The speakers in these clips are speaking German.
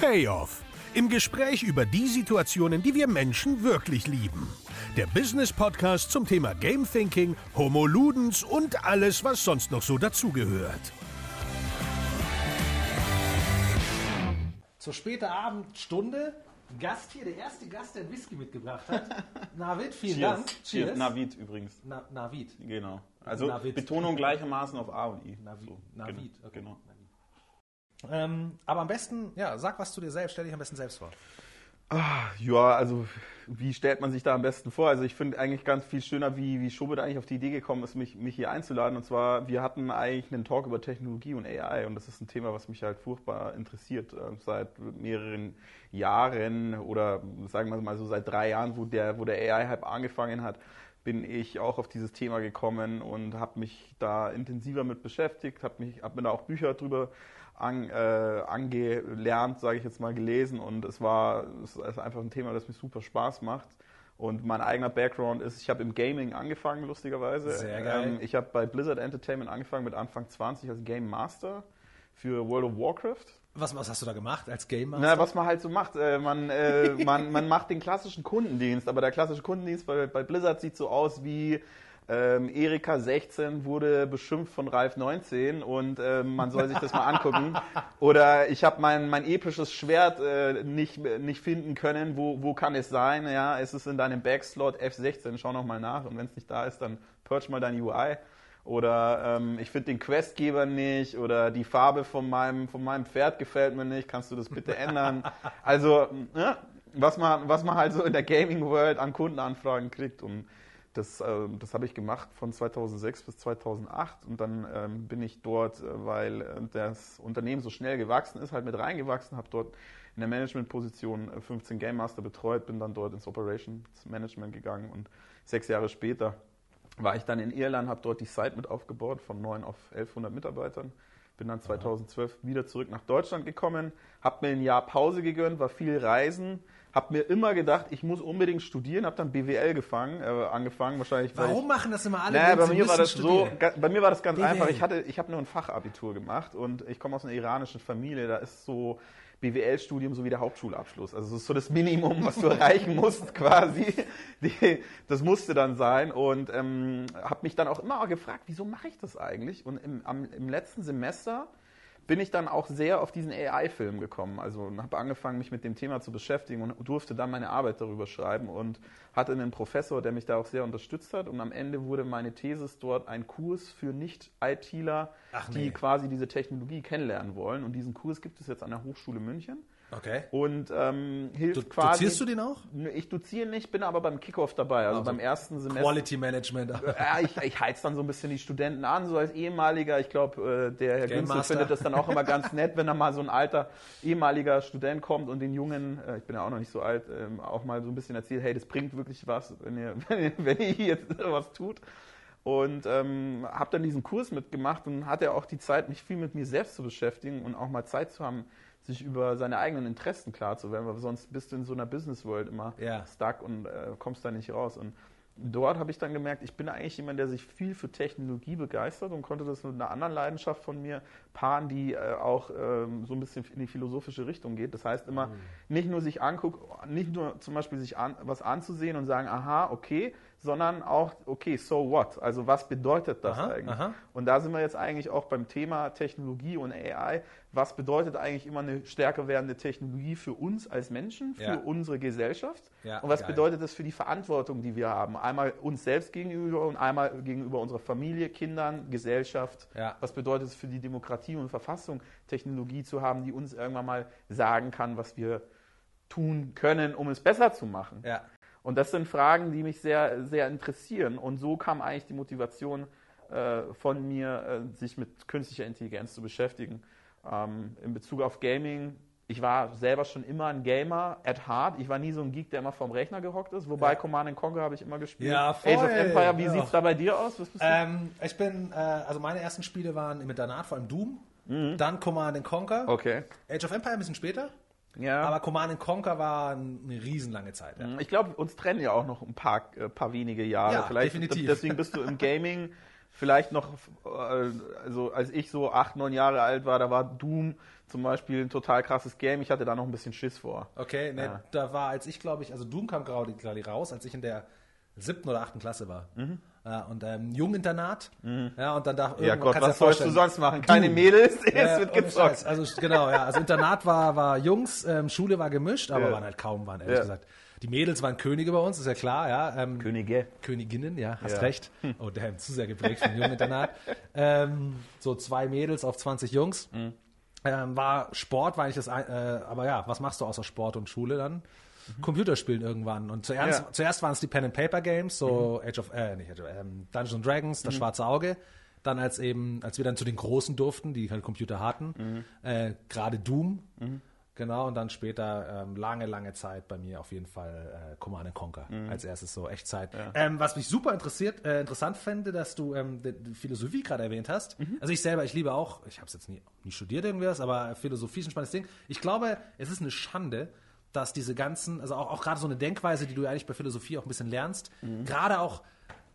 Payoff. Im Gespräch über die Situationen, die wir Menschen wirklich lieben. Der Business Podcast zum Thema Game Thinking, Homo Ludens und alles, was sonst noch so dazugehört. Zur späten Abendstunde. Gast hier, der erste Gast, der Whisky mitgebracht hat. Navid, vielen Cheers. Dank. Cheers. Navid übrigens. Na, Navid. Genau. Also Navid. Betonung gleichermaßen auf A und I. Navid. So, Navid. Genau. Okay. genau. Ähm, aber am besten, ja, sag was zu dir selbst, stell dich am besten selbst vor. Ah, ja, also wie stellt man sich da am besten vor? Also ich finde eigentlich ganz viel schöner, wie, wie Schobert eigentlich auf die Idee gekommen ist, mich, mich hier einzuladen. Und zwar, wir hatten eigentlich einen Talk über Technologie und AI und das ist ein Thema, was mich halt furchtbar interessiert. äh, Seit mehreren Jahren oder sagen wir mal so seit drei Jahren, wo der, wo der AI-Hype angefangen hat, bin ich auch auf dieses Thema gekommen und habe mich da intensiver mit beschäftigt, habe habe mir da auch Bücher drüber an, äh, angelernt, sage ich jetzt mal, gelesen und es war es ist einfach ein Thema, das mir super Spaß macht. Und mein eigener Background ist, ich habe im Gaming angefangen, lustigerweise. Sehr geil. Ähm, ich habe bei Blizzard Entertainment angefangen mit Anfang 20 als Game Master für World of Warcraft. Was, was hast du da gemacht als Game Master? Na, was man halt so macht. Äh, man, äh, man, man macht den klassischen Kundendienst, aber der klassische Kundendienst bei, bei Blizzard sieht so aus wie ähm, Erika 16 wurde beschimpft von Ralf 19 und ähm, man soll sich das mal angucken. Oder ich habe mein, mein episches Schwert äh, nicht, nicht finden können. Wo, wo kann es sein? Ja, es ist in deinem Backslot F16. Schau noch mal nach und wenn es nicht da ist, dann purge mal deine UI. Oder ähm, ich finde den Questgeber nicht oder die Farbe von meinem, von meinem Pferd gefällt mir nicht, kannst du das bitte ändern? Also, ne, was, man, was man halt so in der Gaming-World an Kundenanfragen kriegt. Und das, ähm, das habe ich gemacht von 2006 bis 2008 und dann ähm, bin ich dort, äh, weil äh, das Unternehmen so schnell gewachsen ist, halt mit reingewachsen, habe dort in der Managementposition äh, 15 Game Master betreut, bin dann dort ins Operations Management gegangen und sechs Jahre später war ich dann in Irland, habe dort die Site mit aufgebaut von 9 auf 1100 Mitarbeitern. Bin dann 2012 wieder zurück nach Deutschland gekommen, habe mir ein Jahr Pause gegönnt, war viel reisen, habe mir immer gedacht, ich muss unbedingt studieren, habe dann BWL gefangen, äh, angefangen, wahrscheinlich. Warum ich, machen das immer alle? naja, bei mir war das so, studieren? ga- bei mir war das ganz BWL. einfach. Ich hatte, ich habe nur ein Fachabitur gemacht und ich komme aus einer iranischen Familie. Da ist so BWL-Studium so wie der Hauptschulabschluss. Also das ist so das Minimum, was du erreichen musst quasi. Die, das musste dann sein und ähm, habe mich dann auch immer gefragt, wieso mache ich das eigentlich? Und im, am, im letzten Semester bin ich dann auch sehr auf diesen AI-Film gekommen. Also habe angefangen, mich mit dem Thema zu beschäftigen und durfte dann meine Arbeit darüber schreiben und hatte einen Professor, der mich da auch sehr unterstützt hat. Und am Ende wurde meine Thesis dort ein Kurs für Nicht-ITler, Ach die nee. quasi diese Technologie kennenlernen wollen. Und diesen Kurs gibt es jetzt an der Hochschule München. Okay. Und ähm, hilft Du, quasi. dozierst du den auch? Ich doziere nicht, bin aber beim Kickoff dabei. Also, Also beim ersten Semester. Quality Management. Ja, ich, ich heiz dann so ein bisschen die Studenten an, so als ehemaliger. Ich glaube, äh, der Herr Game Günzel Master. findet das dann auch immer ganz nett, wenn da mal so ein alter ehemaliger Student kommt und den Jungen, äh, ich bin ja auch noch nicht so alt, ähm, auch mal so ein bisschen erzählt, hey, das bringt wirklich was, wenn ihr, wenn ihr, wenn ihr jetzt was tut. Und ähm, habe dann diesen Kurs mitgemacht und hatte auch die Zeit, mich viel mit mir selbst zu beschäftigen und auch mal Zeit zu haben, sich über seine eigenen Interessen klar zu werden, weil sonst bist du in so einer Business World immer Ja. stuck und äh, kommst da nicht raus. Und dort habe ich dann gemerkt, ich bin eigentlich jemand, der sich viel für Technologie begeistert und konnte das mit einer anderen Leidenschaft von mir paaren, die äh, auch ähm, so ein bisschen in die philosophische Richtung geht. Das heißt immer, nicht nur sich angucken, nicht nur zum Beispiel sich an, was anzusehen und sagen, aha, okay, sondern auch, okay, so what? Also was bedeutet das Aha, eigentlich? aha. Und da sind wir jetzt eigentlich auch beim Thema Technologie und AI. Was bedeutet eigentlich immer eine stärker werdende Technologie für uns als Menschen, für Ja. unsere Gesellschaft? Ja, und was geil. bedeutet das für die Verantwortung, die wir haben? Einmal uns selbst gegenüber und einmal gegenüber unserer Familie, Kindern, Gesellschaft. Ja. Was bedeutet es für die Demokratie und Verfassung, Technologie zu haben, die uns irgendwann mal sagen kann, was wir tun können, um es besser zu machen? Und das sind Fragen, die mich sehr, sehr interessieren. Und so kam eigentlich die Motivation äh, von mir, äh, sich mit künstlicher Intelligenz zu beschäftigen. Ähm, in Bezug auf Gaming, ich war selber schon immer ein Gamer at heart. Ich war nie so ein Geek, der immer vorm Rechner gehockt ist. Wobei Ja. Command Conquer habe ich immer gespielt. Ja, Age of voll. Empire, wie Ja. sieht's da bei dir aus? Ähm, ich bin, äh, also meine ersten Spiele waren im Internat, vor allem Doom, dann Command and Conquer, okay. Age of Empire ein bisschen später, Ja. aber Command and Conquer war eine riesenlange Zeit. Ja. Ich glaube, uns trennen ja auch noch ein paar, äh, paar wenige Jahre. Ja, Vielleicht definitiv. deswegen bist du im Gaming vielleicht noch, äh, also als ich so acht, neun Jahre alt war, da war Doom zum Beispiel ein total krasses Game. Ich hatte da noch ein bisschen Schiss vor. Okay, ne, Ja. da war, als ich glaube ich, also Doom kam gerade gerade raus, als ich in der siebten oder achten Klasse war. Ja, und ähm, Junginternat. Ja, und dann da Mhm. Ja Gott, was sollst du sonst machen? Keine Doom. Mädels, es Ja, wird gezockt. Also genau, ja. Also Internat war, war Jungs, ähm, Schule war gemischt, aber Ja. waren halt kaum, waren ehrlich Ja. gesagt. Die Mädels waren Könige bei uns, ist ja klar, ja. Ähm, Könige. Königinnen, ja, hast Ja. recht. Oh, damn, zu sehr geprägt vom Junginternat. ähm, so zwei Mädels auf 20 Jungs. Mhm. Ähm, war Sport, war eigentlich das, ein- äh, aber ja, was machst du außer Sport und Schule dann? Computerspielen irgendwann. Und zuerst, Mhm. Ja. Mhm. zuerst waren es die Pen and Paper Games, so Age of, äh, nicht Age of, ähm, Dungeons and Dragons, das schwarze Auge. Dann als eben, als wir dann zu den Großen durften, die halt Computer hatten, Mhm. äh, gerade Doom. Genau, und dann später ähm, lange, lange Zeit bei mir auf jeden Fall äh, Command Conquer Mhm. als erstes so Echtzeit. Ähm, was mich super interessiert, äh, interessant fände, dass du ähm, die, die Philosophie gerade erwähnt hast. Mhm. Also ich selber, ich liebe auch, ich habe es jetzt nie, nie studiert irgendwas, aber Philosophie ist ein spannendes Ding. Ich glaube, es ist eine Schande, dass diese ganzen, also auch, auch gerade so eine Denkweise, die du ja eigentlich bei Philosophie auch ein bisschen lernst, Mhm. gerade auch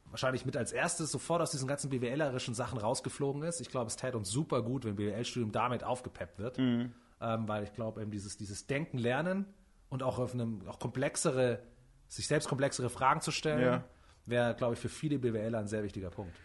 wahrscheinlich mit als erstes sofort aus diesen ganzen BWLerischen Sachen rausgeflogen ist. Ich glaube, es täte uns super gut, wenn BWL-Studium damit aufgepeppt wird, Mhm. Ähm, weil ich glaube, eben dieses, dieses Denken, Lernen und auch auf einem auch komplexere, sich selbst komplexere Fragen zu stellen, Ja. wäre, glaube ich, für viele BWLer ein sehr wichtiger Punkt.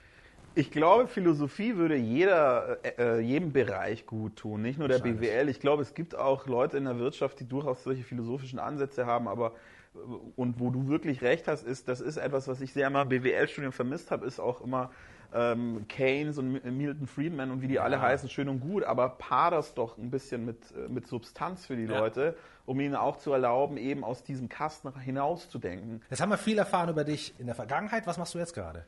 Ich glaube, Philosophie würde jeder, äh, äh, jedem Bereich gut tun, nicht nur der. BWL. Ich glaube, es gibt auch Leute in der Wirtschaft, die durchaus solche philosophischen Ansätze haben, aber äh, und wo du wirklich recht hast, ist, das ist etwas, was ich sehr mal im BWL-Studium vermisst habe, ist auch immer ähm, Keynes und Mi- Milton Friedman und wie die alle heißen, schön und gut, aber paar das doch ein bisschen mit, äh, mit Substanz für die Ja. Leute, um ihnen auch zu erlauben, eben aus diesem Kasten hinauszudenken. Jetzt haben wir viel erfahren über dich in der Vergangenheit. Was machst du jetzt gerade?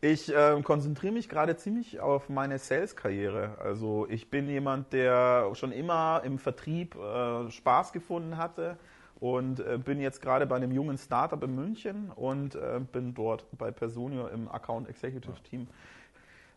Ich ähm, konzentriere mich gerade ziemlich auf meine Sales-Karriere. Also ich bin jemand, der schon immer im Vertrieb äh, Spaß gefunden hatte und äh, bin jetzt gerade bei einem jungen Startup in München und äh, bin dort bei Personio im Account Executive Team.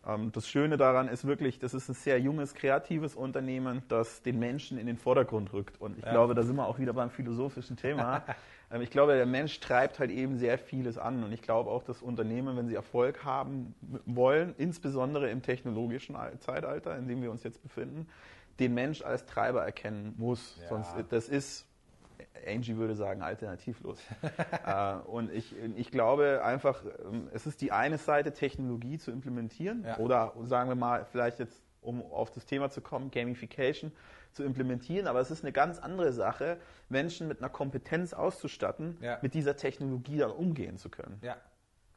Ähm, das Schöne daran ist wirklich, das ist ein sehr junges, kreatives Unternehmen, das den Menschen in den Vordergrund rückt. Und ich glaube, da sind wir auch wieder beim philosophischen Thema. Ähm, ich glaube, der Mensch treibt halt eben sehr vieles an. Und ich glaube auch, dass Unternehmen, wenn sie Erfolg haben wollen, insbesondere im technologischen Al- Zeitalter, in dem wir uns jetzt befinden, den Mensch als Treiber erkennen muss. Ja. Sonst, das ist, Angie würde sagen, alternativlos. äh, und ich, ich glaube einfach, ähm, es ist die eine Seite, Technologie zu implementieren Ja. oder sagen wir mal, vielleicht jetzt, um auf das Thema zu kommen, Gamification zu implementieren, aber es ist eine ganz andere Sache, Menschen mit einer Kompetenz auszustatten, Ja. mit dieser Technologie dann umgehen zu können. Ja.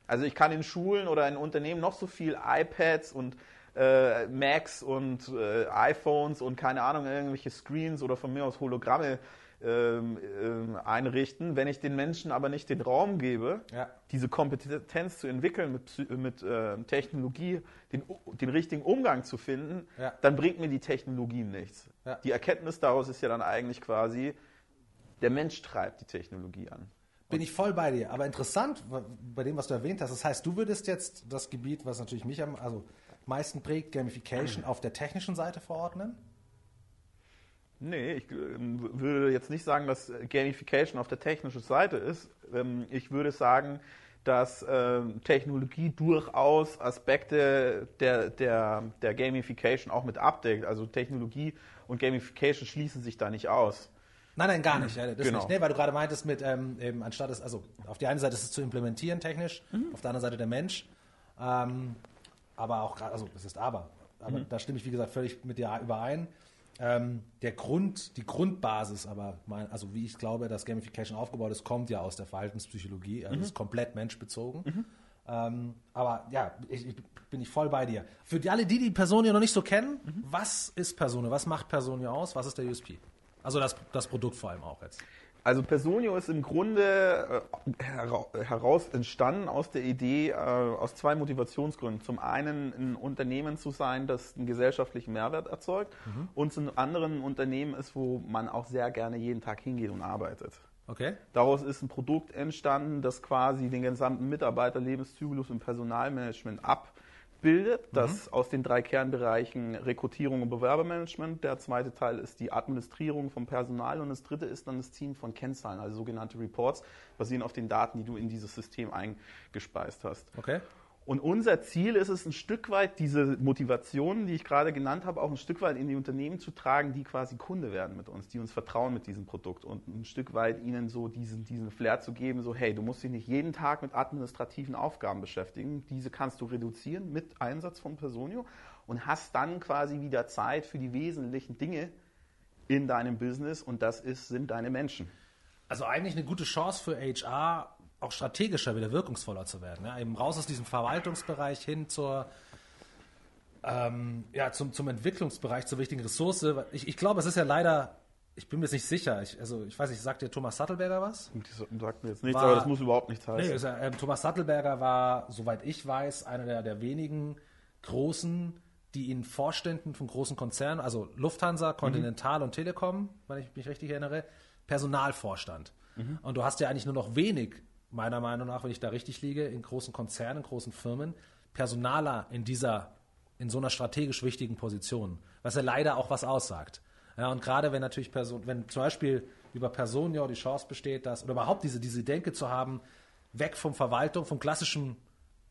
Also ich kann in Schulen oder in Unternehmen noch so viel iPads und äh, Macs und äh, iPhones und keine Ahnung, irgendwelche Screens oder von mir aus Hologramme ähm, ähm, einrichten. Wenn ich den Menschen aber nicht den Raum gebe, Ja. diese Kompetenz zu entwickeln, mit, mit äh, Technologie den, den richtigen Umgang zu finden, Ja. dann bringt mir die Technologie nichts. Ja. Die Erkenntnis daraus ist ja dann eigentlich quasi, der Mensch treibt die Technologie an. Bin ich voll bei dir. Aber interessant, bei dem, was du erwähnt hast, das heißt, du würdest jetzt das Gebiet, was natürlich mich am also meisten prägt, Gamification, auf der technischen Seite verordnen? Nee, ich ähm, würde jetzt nicht sagen, dass Gamification auf der technischen Seite ist. Ähm, ich würde sagen, dass ähm, Technologie durchaus Aspekte der, der, der Gamification auch mit abdeckt. Also Technologie und Gamification schließen sich da nicht aus. Nein, nein, gar nicht. Ja, das Genau. nicht. Nee, weil du gerade meintest, mit ähm, eben anstatt es, also auf die eine Seite ist es zu implementieren technisch, Mhm. auf der anderen Seite der Mensch. Ähm, aber auch gerade, also es ist aber. Aber Mhm. da stimme ich, wie gesagt, völlig mit dir überein. Ähm, der Grund, die Grundbasis, aber mein, also wie ich glaube, dass Gamification aufgebaut ist, kommt ja aus der Verhaltenspsychologie, Mhm. also ist komplett menschbezogen. Ähm, aber ja, ich, ich bin ich voll bei dir. Für die, alle, die die Personio noch nicht so kennen, Mhm. was ist Personio? Was macht Personio aus? Was ist der USP? Also das, das Produkt vor allem auch jetzt. Also Personio ist im Grunde äh, hera- heraus entstanden aus der Idee, äh, aus zwei Motivationsgründen. Zum einen ein Unternehmen zu sein, das einen gesellschaftlichen Mehrwert erzeugt und zum anderen ein Unternehmen ist, wo man auch sehr gerne jeden Tag hingeht und arbeitet. Okay? Daraus ist ein Produkt entstanden, das quasi den gesamten Mitarbeiterlebenszyklus im Personalmanagement abbildet. Das aus den drei Kernbereichen Rekrutierung und Bewerbermanagement. Der zweite Teil ist die Administrierung vom Personal und das dritte ist dann das Team von Kennzahlen, also sogenannte Reports, basieren auf den Daten, die du in dieses System eingespeist hast. Okay. Und unser Ziel ist es, ein Stück weit diese Motivationen, die ich gerade genannt habe, auch ein Stück weit in die Unternehmen zu tragen, die quasi Kunde werden mit uns, die uns vertrauen mit diesem Produkt und ein Stück weit ihnen so diesen, diesen Flair zu geben, so hey, du musst dich nicht jeden Tag mit administrativen Aufgaben beschäftigen, diese kannst du reduzieren mit Einsatz von Personio und hast dann quasi wieder Zeit für die wesentlichen Dinge in deinem Business und das ist, sind deine Menschen. Also eigentlich eine gute Chance für HR, auch strategischer wieder wirkungsvoller zu werden. Ja? Eben raus aus diesem Verwaltungsbereich hin zur, ähm, ja, zum, zum Entwicklungsbereich, zur wichtigen Ressource. Ich, ich glaube, es ist ja leider, ich bin mir jetzt nicht sicher, ich, also ich weiß nicht, sagt dir Thomas Sattelberger was? Das sagt mir jetzt nichts, War- aber das muss überhaupt nichts heißen. Nee, ja, ähm, Thomas Sattelberger war, soweit ich weiß, einer der, der wenigen großen, die in Vorständen von großen Konzernen, also Lufthansa, Continental und Telekom, wenn ich mich richtig erinnere, Personalvorstand. Und du hast ja eigentlich nur noch wenig, meiner Meinung nach, wenn ich da richtig liege, in großen Konzernen, großen Firmen, Personaler in dieser, in so einer strategisch wichtigen Position, was ja leider auch was aussagt. Ja, und gerade wenn natürlich Person, wenn zum Beispiel über Personio die Chance besteht, dass, oder überhaupt diese, diese Denke zu haben, weg vom Verwaltung, vom klassischen,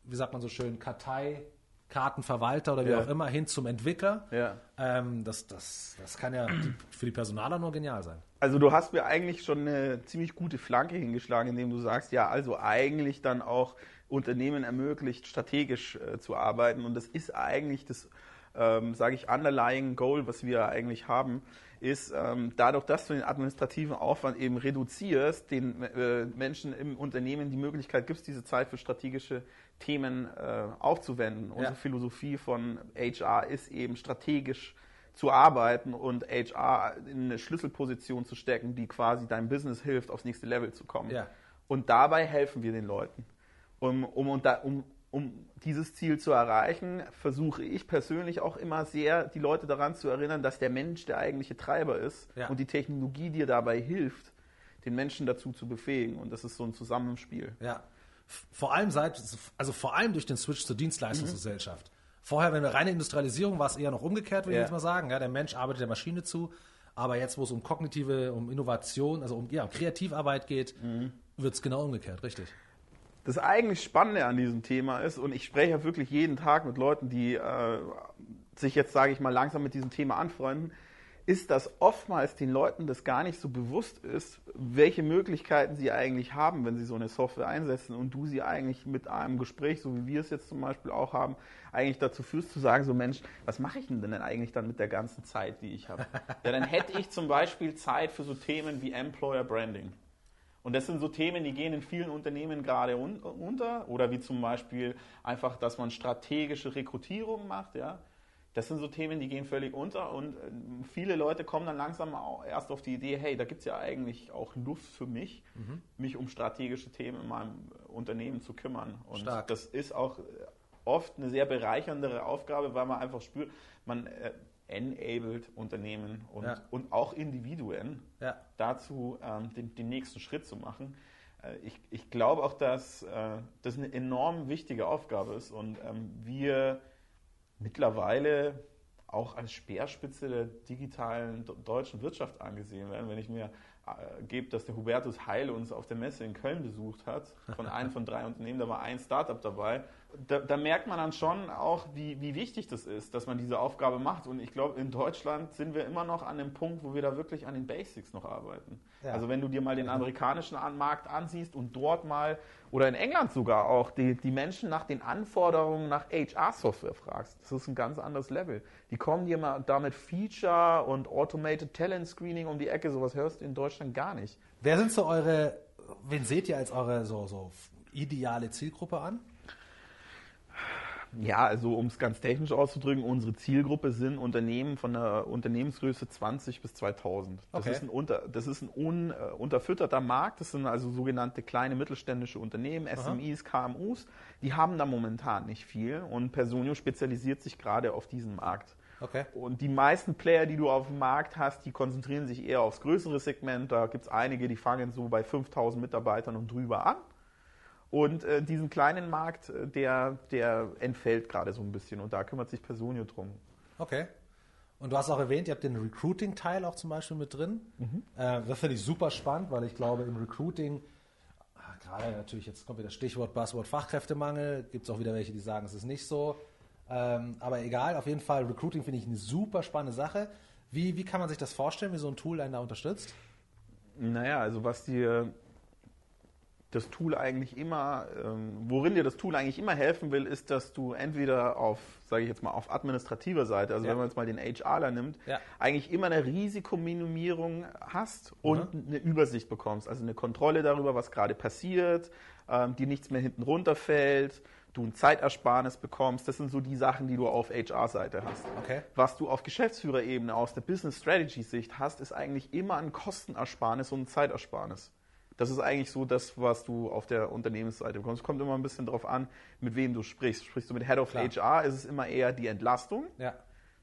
wie sagt man so schön, Kartei, Kartenverwalter oder wie Ja. auch immer, hin zum Entwickler. Ja. Ähm, das, das, das kann ja für die Personaler nur genial sein. Also du hast mir eigentlich schon eine ziemlich gute Flanke hingeschlagen, indem du sagst, ja, also eigentlich dann auch Unternehmen ermöglicht, strategisch äh, zu arbeiten. Und das ist eigentlich das, ähm, sage ich, underlying Goal, was wir eigentlich haben, ist ähm, dadurch, dass du den administrativen Aufwand eben reduzierst, den äh, Menschen im Unternehmen die Möglichkeit gibst, diese Zeit für strategische Themen äh, aufzuwenden. Unsere Philosophie von HR ist eben strategisch zu arbeiten und HR in eine Schlüsselposition zu stecken, die quasi deinem Business hilft, aufs nächste Level zu kommen. Ja. Und dabei helfen wir den Leuten. Um, um, um, um, um dieses Ziel zu erreichen, versuche ich persönlich auch immer sehr, die Leute daran zu erinnern, dass der Mensch der eigentliche Treiber ist Ja. und die Technologie dir dabei hilft, den Menschen dazu zu befähigen. Und das ist so ein Zusammenspiel. Ja. Vor allem seit, also vor allem durch den Switch zur Dienstleistungsgesellschaft. Vorher, wenn wir reine Industrialisierung, war es eher noch umgekehrt, würde Ja. ich jetzt mal sagen. Ja, der Mensch arbeitet der Maschine zu. Aber jetzt, wo es um kognitive, um Innovation, also um ja, Kreativarbeit geht, wird es genau umgekehrt, richtig. Das eigentlich Spannende an diesem Thema ist, und ich spreche ja wirklich jeden Tag mit Leuten, die äh, sich jetzt, sage ich mal, langsam mit diesem Thema anfreunden, ist, dass oftmals den Leuten das gar nicht so bewusst ist, welche Möglichkeiten sie eigentlich haben, wenn sie so eine Software einsetzen und du sie eigentlich mit einem Gespräch, so wie wir es jetzt zum Beispiel auch haben, eigentlich dazu führst zu sagen, so Mensch, was mache ich denn denn eigentlich dann mit der ganzen Zeit, die ich habe? ja, dann hätte ich zum Beispiel Zeit für so Themen wie Employer Branding. Und das sind so Themen, die gehen in vielen Unternehmen gerade un unter. Oder wie zum Beispiel einfach, dass man strategische Rekrutierung macht. Ja. Das sind so Themen, die gehen völlig unter. Und äh, viele Leute kommen dann langsam erst auf die Idee, hey, da gibt es ja eigentlich auch Luft für mich, mich um strategische Themen in meinem äh, Unternehmen zu kümmern. Und Stark. das ist auch äh, oft eine sehr bereicherndere Aufgabe, weil man einfach spürt, man äh, enabled Unternehmen und, Ja. und auch Individuen Ja. dazu, ähm, den, den nächsten Schritt zu machen. Äh, ich, ich glaube auch, dass äh, das eine enorm wichtige Aufgabe ist und ähm, wir mittlerweile auch als Speerspitze der digitalen deutschen Wirtschaft angesehen werden. Wenn ich mir äh, gebe, dass der Hubertus Heil uns auf der Messe in Köln besucht hat, von einem von drei Unternehmen, da war ein Startup dabei, da, da merkt man dann schon auch, wie, wie wichtig das ist, dass man diese Aufgabe macht. Und ich glaube, in Deutschland sind wir immer noch an dem Punkt, wo wir da wirklich an den Basics noch arbeiten. Ja. Also wenn du dir mal den amerikanischen An- Markt ansiehst und dort mal, oder in England sogar auch, die, die Menschen nach den Anforderungen nach HR-Software fragst, das ist ein ganz anderes Level. Die kommen dir mal damit Feature und Automated Talent Screening um die Ecke, sowas hörst du in Deutschland gar nicht. Wer sind so eure, wen seht ihr als eure so, so ideale Zielgruppe an? Ja, also um es ganz technisch auszudrücken, unsere Zielgruppe sind Unternehmen von der Unternehmensgröße 20 bis 2000. Das Okay. ist ein, unter, das ist ein un, äh, unterfütterter Markt. Das sind also sogenannte kleine mittelständische Unternehmen, SMEs, KMUs. Die haben da momentan nicht viel und Personio spezialisiert sich gerade auf diesen Markt. Okay. Und die meisten Player, die du auf dem Markt hast, die konzentrieren sich eher aufs größere Segment. Da gibt es einige, die fangen so bei 5000 Mitarbeitern und drüber an. Und äh, diesen kleinen Markt, äh, der, der entfällt gerade so ein bisschen und da kümmert sich Personio drum. Okay. Und du hast auch erwähnt, ihr habt den Recruiting-Teil auch zum Beispiel mit drin. Äh, das finde ich super spannend, weil ich glaube, im Recruiting, gerade natürlich, jetzt kommt wieder Stichwort Buzzword Fachkräftemangel, gibt es auch wieder welche, die sagen, es ist nicht so. Ähm, aber egal, auf jeden Fall, Recruiting finde ich eine super spannende Sache. Wie, wie kann man sich das vorstellen, wie so ein Tool einen da unterstützt? Naja, also was dir das Tool eigentlich immer, ähm, worin dir das Tool eigentlich immer helfen will, ist, dass du entweder auf, sage ich jetzt mal, auf administrativer Seite, also Ja. wenn man jetzt mal den HRler nimmt, Ja. eigentlich immer eine Risikominimierung hast und Mhm. eine Übersicht bekommst, also eine Kontrolle darüber, was gerade passiert, ähm, die nichts mehr hinten runterfällt, du ein Zeitersparnis bekommst. Das sind so die Sachen, die du auf HR-Seite hast. Okay. Was du auf Geschäftsführerebene aus der Business Strategy Sicht hast, ist eigentlich immer ein Kostenersparnis und ein Zeitersparnis. Das ist eigentlich so das, was du auf der Unternehmensseite bekommst. Es kommt immer ein bisschen darauf an, mit wem du sprichst. Sprichst du mit Head of Klar. HR, ist es immer eher die Entlastung. Ja.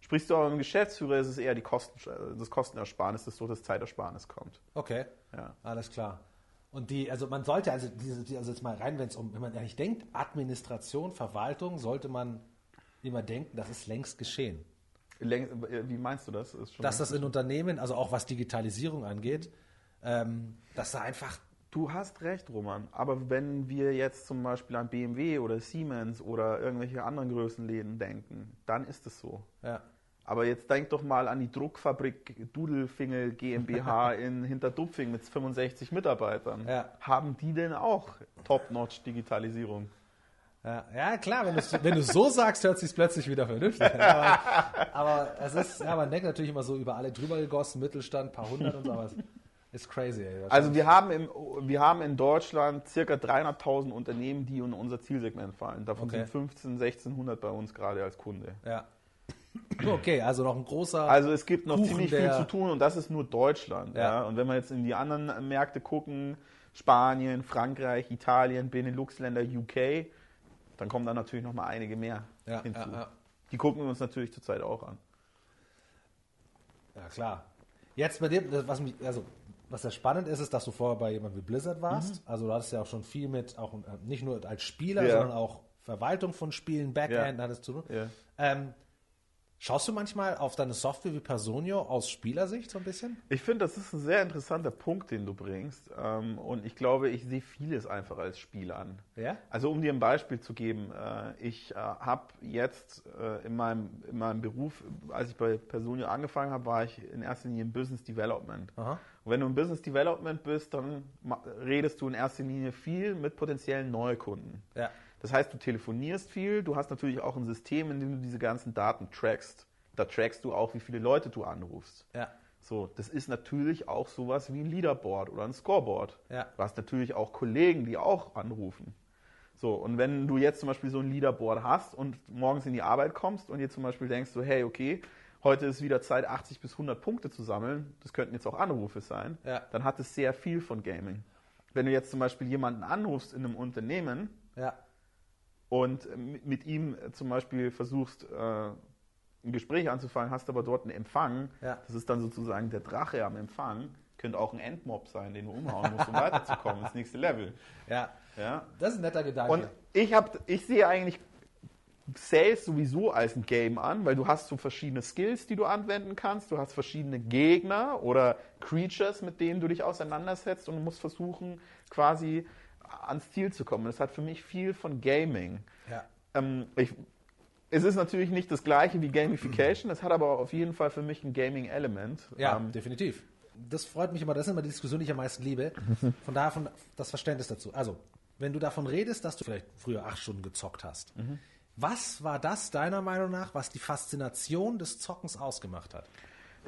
Sprichst du aber mit dem Geschäftsführer, ist es eher die Kosten, das Kostenersparnis, das durch das Zeitersparnis kommt. Okay. Ja. Alles klar. Und die, also man sollte, also diese, die- also jetzt mal rein, wenn es um, wenn man eigentlich denkt, Administration, Verwaltung, sollte man immer denken, das ist längst geschehen. Läng- Wie meinst du das? Dass das in Unternehmen, also auch was Digitalisierung angeht, ähm, dass da einfach, Du hast recht, Roman. Aber wenn wir jetzt zum Beispiel an BMW oder Siemens oder irgendwelche anderen Größenläden denken, dann ist es so. ja, Aber jetzt denk doch mal an die Druckfabrik Dudelfingel GmbH in Hinterdupfing mit 65 Mitarbeitern. Ja. Haben die denn auch Top-Notch-Digitalisierung? ja, ja klar, wenn du wenn du so sagst, hört sich plötzlich wieder vernünftig an. Aber, aber es ist, ja, man denkt natürlich immer so über alle drüber gegossen, Mittelstand, paar hundert und so, aber es ist crazy. Ey. Also wir haben, im, wir haben in Deutschland circa 300.000 Unternehmen, die in unser Zielsegment fallen. Davon Okay. sind 15, 1600 bei uns gerade als Kunde. ja. Okay, also noch ein großer. Also es gibt noch Kuchen, ziemlich viel zu tun und das ist nur Deutschland. Ja. Ja. Und wenn wir jetzt in die anderen Märkte gucken, Spanien, Frankreich, Italien, Benelux-Länder, UK, dann kommen da natürlich noch mal einige mehr Ja, hinzu. ja, ja. Die gucken wir uns natürlich zurzeit auch an. Ja, klar. Jetzt bei dir, das, was mich, also was ja spannend ist, ist, dass du vorher bei jemandem wie Blizzard warst. Also du hattest ja auch schon viel mit, auch äh, nicht nur als Spieler, Ja. sondern auch Verwaltung von Spielen, Backend, Ja. hattest zu tun. Ja. Ähm, schaust du manchmal auf deine Software wie Personio aus Spielersicht so ein bisschen? Ich finde, das ist ein sehr interessanter Punkt, den du bringst. Ähm, Und ich glaube, ich sehe vieles einfach als Spiel an. Ja? Also um dir ein Beispiel zu geben, äh, ich äh, habe jetzt in, meinem, in meinem Beruf, als ich bei Personio angefangen habe, war ich in erster Linie im Business Development. Aha. Und wenn du im Business Development bist, dann redest du in erster Linie viel mit potenziellen Neukunden. Ja. Das heißt, du telefonierst viel, du hast natürlich auch ein System, in dem du diese ganzen Daten trackst. Da trackst du auch, wie viele Leute du anrufst. Ja. So, das ist natürlich auch sowas wie ein Leaderboard oder ein Scoreboard. Ja. Du hast natürlich auch Kollegen, die auch anrufen. So, und wenn du jetzt zum Beispiel so ein Leaderboard hast und morgens in die Arbeit kommst und dir zum Beispiel denkst, so, hey, okay, heute ist wieder Zeit, 80 bis 100 Punkte zu sammeln, das könnten jetzt auch Anrufe sein, Ja. dann hat es sehr viel von Gaming. Wenn du jetzt zum Beispiel jemanden anrufst in einem Unternehmen Ja. und äh, mit ihm zum Beispiel versuchst, äh, ein Gespräch anzufangen, hast aber dort einen Empfang, Ja. das ist dann sozusagen der Drache am Empfang, könnte auch ein Endmob sein, den du umhauen musst, um weiterzukommen ins nächste Level. Ja. Ja? Das ist ein netter Gedanke. Und ich, hab, ich sehe eigentlich Sales sowieso als ein Game an, weil du hast so verschiedene Skills, die du anwenden kannst, du hast verschiedene Gegner oder Creatures, mit denen du dich auseinandersetzt und du musst versuchen, quasi ans Ziel zu kommen. Das hat für mich viel von Gaming. ja. Ähm, ich, es ist natürlich nicht das gleiche wie Gamification, es hat aber auf jeden Fall für mich ein Gaming-Element. Ja, Ähm, definitiv. Das freut mich immer, das ist immer die Diskussion, die ich am meisten liebe. Von daher von, das Verständnis dazu. Also, wenn du davon redest, dass du vielleicht früher acht Stunden gezockt hast, was war das deiner Meinung nach, was die Faszination des Zockens ausgemacht hat?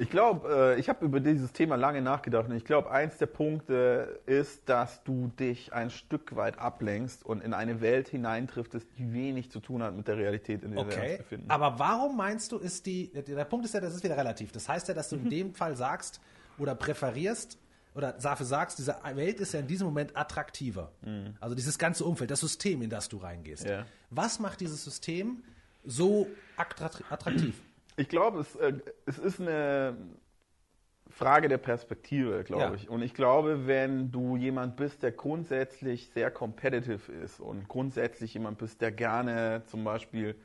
Ich glaube, äh, ich habe über dieses Thema lange nachgedacht und ich glaube, eins der Punkte ist, dass du dich ein Stück weit ablenkst und in eine Welt hineintriffst, die wenig zu tun hat mit der Realität, in der wir uns Okay, befinden. aber warum meinst du, ist die, der Punkt ist ja, das ist wieder relativ. Das heißt ja, dass du Mhm. in dem Fall sagst oder präferierst oder dafür sagst, diese Welt ist ja in diesem Moment attraktiver. Also dieses ganze Umfeld, das System, in das du reingehst. Mhm. Ja. Was macht dieses System so attra- attraktiv? Ich glaube, es, äh, es ist eine Frage der Perspektive, glaube Ja. ich. Und ich glaube, wenn du jemand bist, der grundsätzlich sehr competitive ist und grundsätzlich jemand bist, der gerne zum Beispiel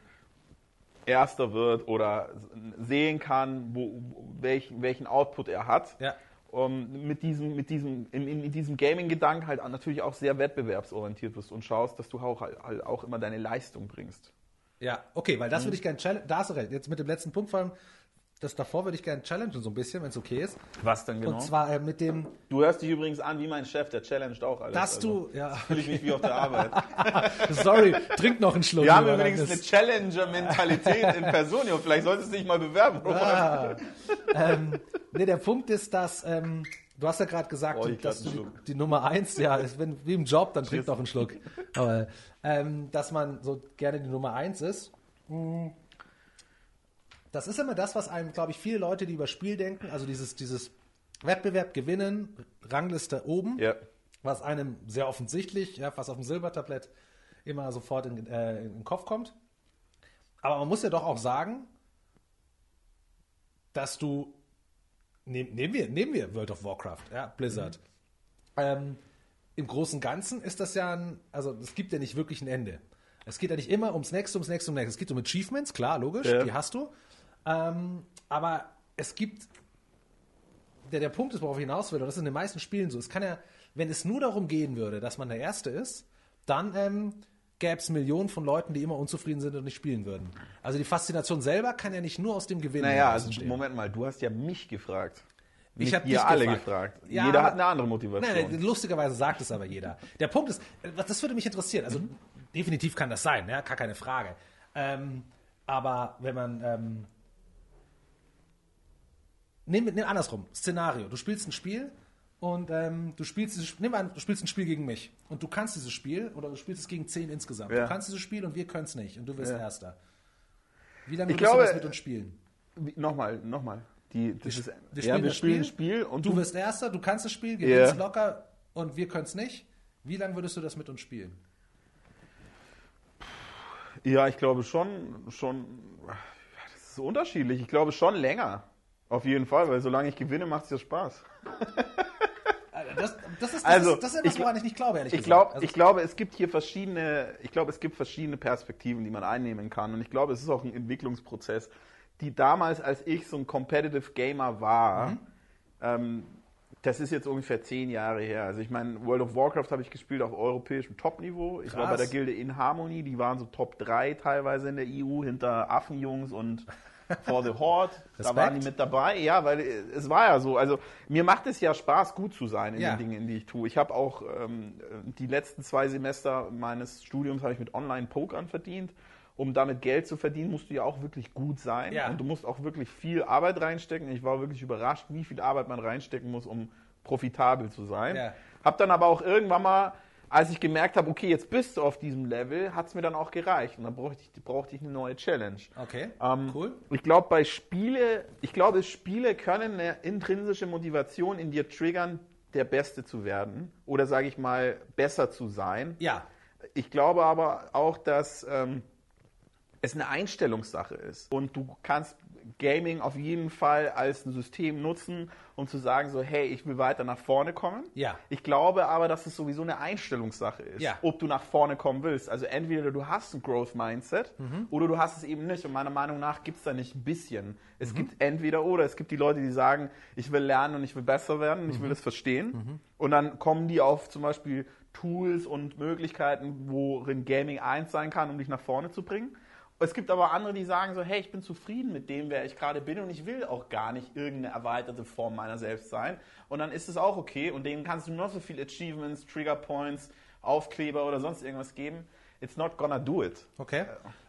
Erster wird oder sehen kann, wo, wo, welchen, welchen Output er hat Ja. Um, mit diesem, mit diesem, in, in, in diesem Gaming-Gedanken halt natürlich auch sehr wettbewerbsorientiert bist und schaust, dass du auch, halt auch immer deine Leistung bringst. Ja, okay, weil das Mhm. würde ich gerne challenge. Da hast du recht. Jetzt mit dem letzten Punkt vor allem, das davor würde ich gerne challengen, so ein bisschen, wenn es okay ist. Was denn genau? Und zwar äh, mit dem, du hörst dich übrigens an wie mein Chef, der challenged auch alles. dass also. du, ja, Fühle ich mich wie auf der Arbeit. sorry, trink noch einen Schluck. Wir haben übrigens eine Challenger-Mentalität in Personio. Vielleicht solltest du dich mal bewerben. Ah, ähm, nee, der Punkt ist, dass ähm, du hast ja gerade gesagt, Oh, dass du die, Nummer eins, ja, ist, wenn, wie im Job, dann trink noch einen Schluck. Aber ähm, dass man so gerne die Nummer eins ist. mh, Das ist immer das, was einem, glaube ich, viele Leute, die über Spiel denken, also dieses, dieses Wettbewerb gewinnen, Rangliste oben, Ja. was einem sehr offensichtlich, ja, was auf dem Silbertablett immer sofort in, äh, in den Kopf kommt. Aber man muss ja doch auch sagen, dass du, nehm, nehmen, wir, nehmen wir World of Warcraft, ja, Blizzard. Ähm, Im Großen und Ganzen ist das ja ein, also es gibt ja nicht wirklich ein Ende. Es geht ja nicht immer ums nächste, ums nächste, ums nächste. Es geht um Achievements, klar, logisch, Ja. die hast du. Ähm, aber es gibt der, der Punkt ist, worauf ich hinaus will, und das ist in den meisten Spielen so, es kann ja, wenn es nur darum gehen würde, dass man der Erste ist, dann ähm, gäbe es Millionen von Leuten, die immer unzufrieden sind und nicht spielen würden. Also die Faszination selber kann ja nicht nur aus dem Gewinn Naja, also entstehen. Moment mal, du hast ja mich gefragt. Ich Nicht hab ihr alle gefragt. gefragt. Ja, Jeder hat eine andere Motivation. Nein, nein, lustigerweise sagt es aber jeder. Der Punkt ist, äh, das würde mich interessieren. Also definitiv kann das sein, ja, gar keine Frage. Ähm, aber wenn man ähm, nimm, nimm andersrum, Szenario. Du spielst ein Spiel und ähm, du spielst dieses, nimm an, du spielst ein Spiel gegen mich und du kannst dieses Spiel oder du spielst es gegen zehn insgesamt. Ja. Du kannst dieses Spiel und wir können es nicht und du wirst Ja. Erster. Wie lange Ich würdest glaube, du das mit uns spielen? Nochmal, nochmal. Die, das ist, Wir ja, spielen wir das spielen ein Spiel, Spiel und Du wirst Erster, du kannst das Spiel, gewinnst Ja. locker und wir können es nicht. Wie lange würdest du das mit uns spielen? Ja, ich glaube schon, schon, das ist unterschiedlich. Ich glaube schon länger. Auf jeden Fall, weil solange ich gewinne, macht es ja Spaß. Das, das, ist, das, Also, ist, das ist etwas, ich- woran ich nicht glaube, ehrlich Ich gesagt. glaube, Also, ich glaube, es gibt hier verschiedene, ich glaube, es gibt verschiedene Perspektiven, die man einnehmen kann. Und ich glaube, es ist auch ein Entwicklungsprozess, die damals, als ich so ein Competitive Gamer war, Mhm. ähm, das ist jetzt ungefähr zehn Jahre her. Also ich meine, World of Warcraft habe ich gespielt auf europäischem Top-Niveau. Ich war Krass. bei der Gilde In Harmony, die waren so Top 3 teilweise in der EU, hinter Affenjungs und For the Horde. da Respekt. waren die mit dabei. Ja, weil äh, es war ja so. Also mir macht es ja Spaß, gut zu sein in Ja. den Dingen, die ich tue. Ich habe auch ähm, die letzten zwei Semester meines Studiums habe ich mit Online-Pokern verdient. Um damit Geld zu verdienen, musst du ja auch wirklich gut sein. Ja. Und du musst auch wirklich viel Arbeit reinstecken. Ich war wirklich überrascht, wie viel Arbeit man reinstecken muss, um profitabel zu sein. Ja. Hab dann aber auch irgendwann mal, als ich gemerkt habe, okay, jetzt bist du auf diesem Level, hat es mir dann auch gereicht. Und dann brauchte ich, brauchte ich eine neue Challenge. okay, Ähm, cool. Ich glaube, bei Spiele, ich glaube, Spiele können eine intrinsische Motivation in dir triggern, der Beste zu werden oder sage ich mal besser zu sein. Ja, Ich glaube aber auch, dass ähm, es eine Einstellungssache ist und du kannst Gaming auf jeden Fall als ein System nutzen, um zu sagen so, hey, ich will weiter nach vorne kommen. Ja. Ich glaube aber, dass es sowieso eine Einstellungssache ist, Ja. ob du nach vorne kommen willst. Also entweder du hast ein Growth Mindset Mhm. oder du hast es eben nicht. Und meiner Meinung nach gibt es da nicht ein bisschen. Es Mhm. gibt entweder oder. Es gibt die Leute, die sagen, ich will lernen und ich will besser werden und ich Mhm. will es verstehen. Und dann kommen die auf zum Beispiel Tools und Möglichkeiten, worin Gaming eins sein kann, um dich nach vorne zu bringen. Es gibt aber andere, die sagen so, hey, ich bin zufrieden mit dem, wer ich gerade bin und ich will auch gar nicht irgendeine erweiterte Form meiner selbst sein. Und dann ist es auch okay und denen kannst du noch so viel Achievements, Trigger Points, Aufkleber oder sonst irgendwas geben. It's not gonna do it. okay.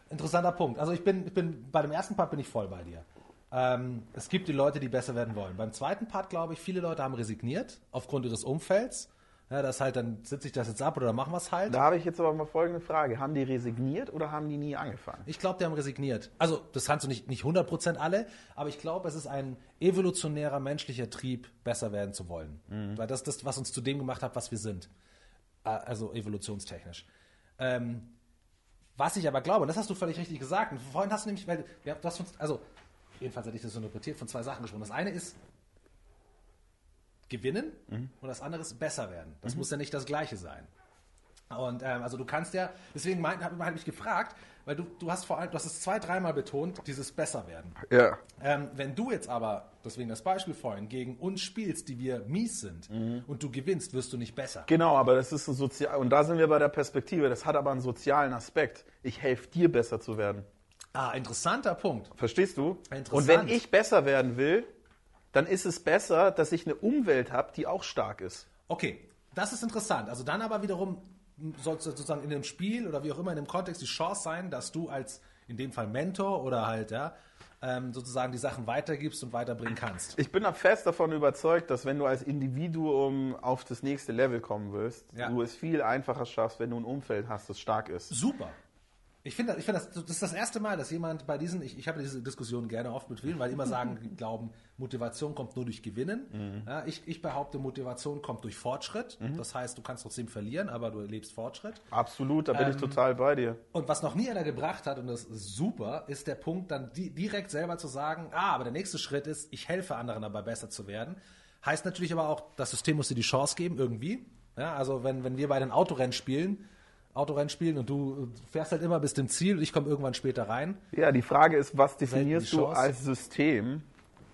Interessanter Punkt. Also ich bin, ich bin bei dem ersten Part bin ich voll bei dir. Ähm, es gibt die Leute, die besser werden wollen. Beim zweiten Part glaube ich, viele Leute haben resigniert aufgrund ihres Umfelds. Ja, das halt, dann sitze ich das jetzt ab oder machen wir es halt. Da habe ich jetzt aber mal folgende Frage. Haben die resigniert oder haben die nie angefangen? Ich glaube, die haben resigniert. Also, das kannst du nicht, nicht 100% alle, aber ich glaube, es ist ein evolutionärer menschlicher Trieb, besser werden zu wollen. Weil das ist das, was uns zu dem gemacht hat, was wir sind. Äh, Also evolutionstechnisch. Ähm, was ich aber glaube, und das hast du völlig richtig gesagt, und vorhin hast du nämlich, weil ja, du hast uns, also, jedenfalls hatte ich das so interpretiert, von zwei Sachen gesprochen. Das eine ist gewinnen und das andere ist besser werden. Das muss ja nicht das Gleiche sein. Und ähm, also du kannst ja, deswegen habe hab ich mich gefragt, weil du, du hast vor allem, du hast es zwei, dreimal betont, dieses Besserwerden. Ja. Ähm, wenn du jetzt aber, deswegen das Beispiel vorhin, gegen uns spielst, die wir mies sind und du gewinnst, wirst du nicht besser. Genau, aber das ist ein sozial und da sind wir bei der Perspektive. Das hat aber einen sozialen Aspekt. Ich helfe dir besser zu werden. Ah, interessanter Punkt. Verstehst du? Interessant. Und wenn ich besser werden will, dann ist es besser, dass ich eine Umwelt habe, die auch stark ist. Okay, das ist interessant. Also dann aber wiederum soll es sozusagen in dem Spiel oder wie auch immer in dem Kontext die Chance sein, dass du als in dem Fall Mentor oder halt ja ähm, sozusagen die Sachen weitergibst und weiterbringen kannst. Ich bin da fest davon überzeugt, dass wenn du als Individuum auf das nächste Level kommen willst, Ja. du es viel einfacher schaffst, wenn du ein Umfeld hast, das stark ist. Super. Ich finde, ich finde das, das ist das erste Mal, dass jemand bei diesen, ich, ich habe diese Diskussion gerne oft mit vielen, weil die immer sagen, die glauben, Motivation kommt nur durch Gewinnen. Ja, ich, ich behaupte, Motivation kommt durch Fortschritt. Das heißt, du kannst trotzdem verlieren, aber du erlebst Fortschritt. Absolut, da bin ich total bei dir. Und was noch nie einer gebracht hat, und das ist super, ist der Punkt, dann di direkt selber zu sagen, ah, aber der nächste Schritt ist, ich helfe anderen dabei besser zu werden. Heißt natürlich aber auch, das System muss dir die Chance geben, irgendwie. Ja, also wenn, wenn wir bei den Autorennen spielen, Autorennen spielen und du fährst halt immer bis zum Ziel und ich komme irgendwann später rein. Ja, die Frage ist, was definierst du als System?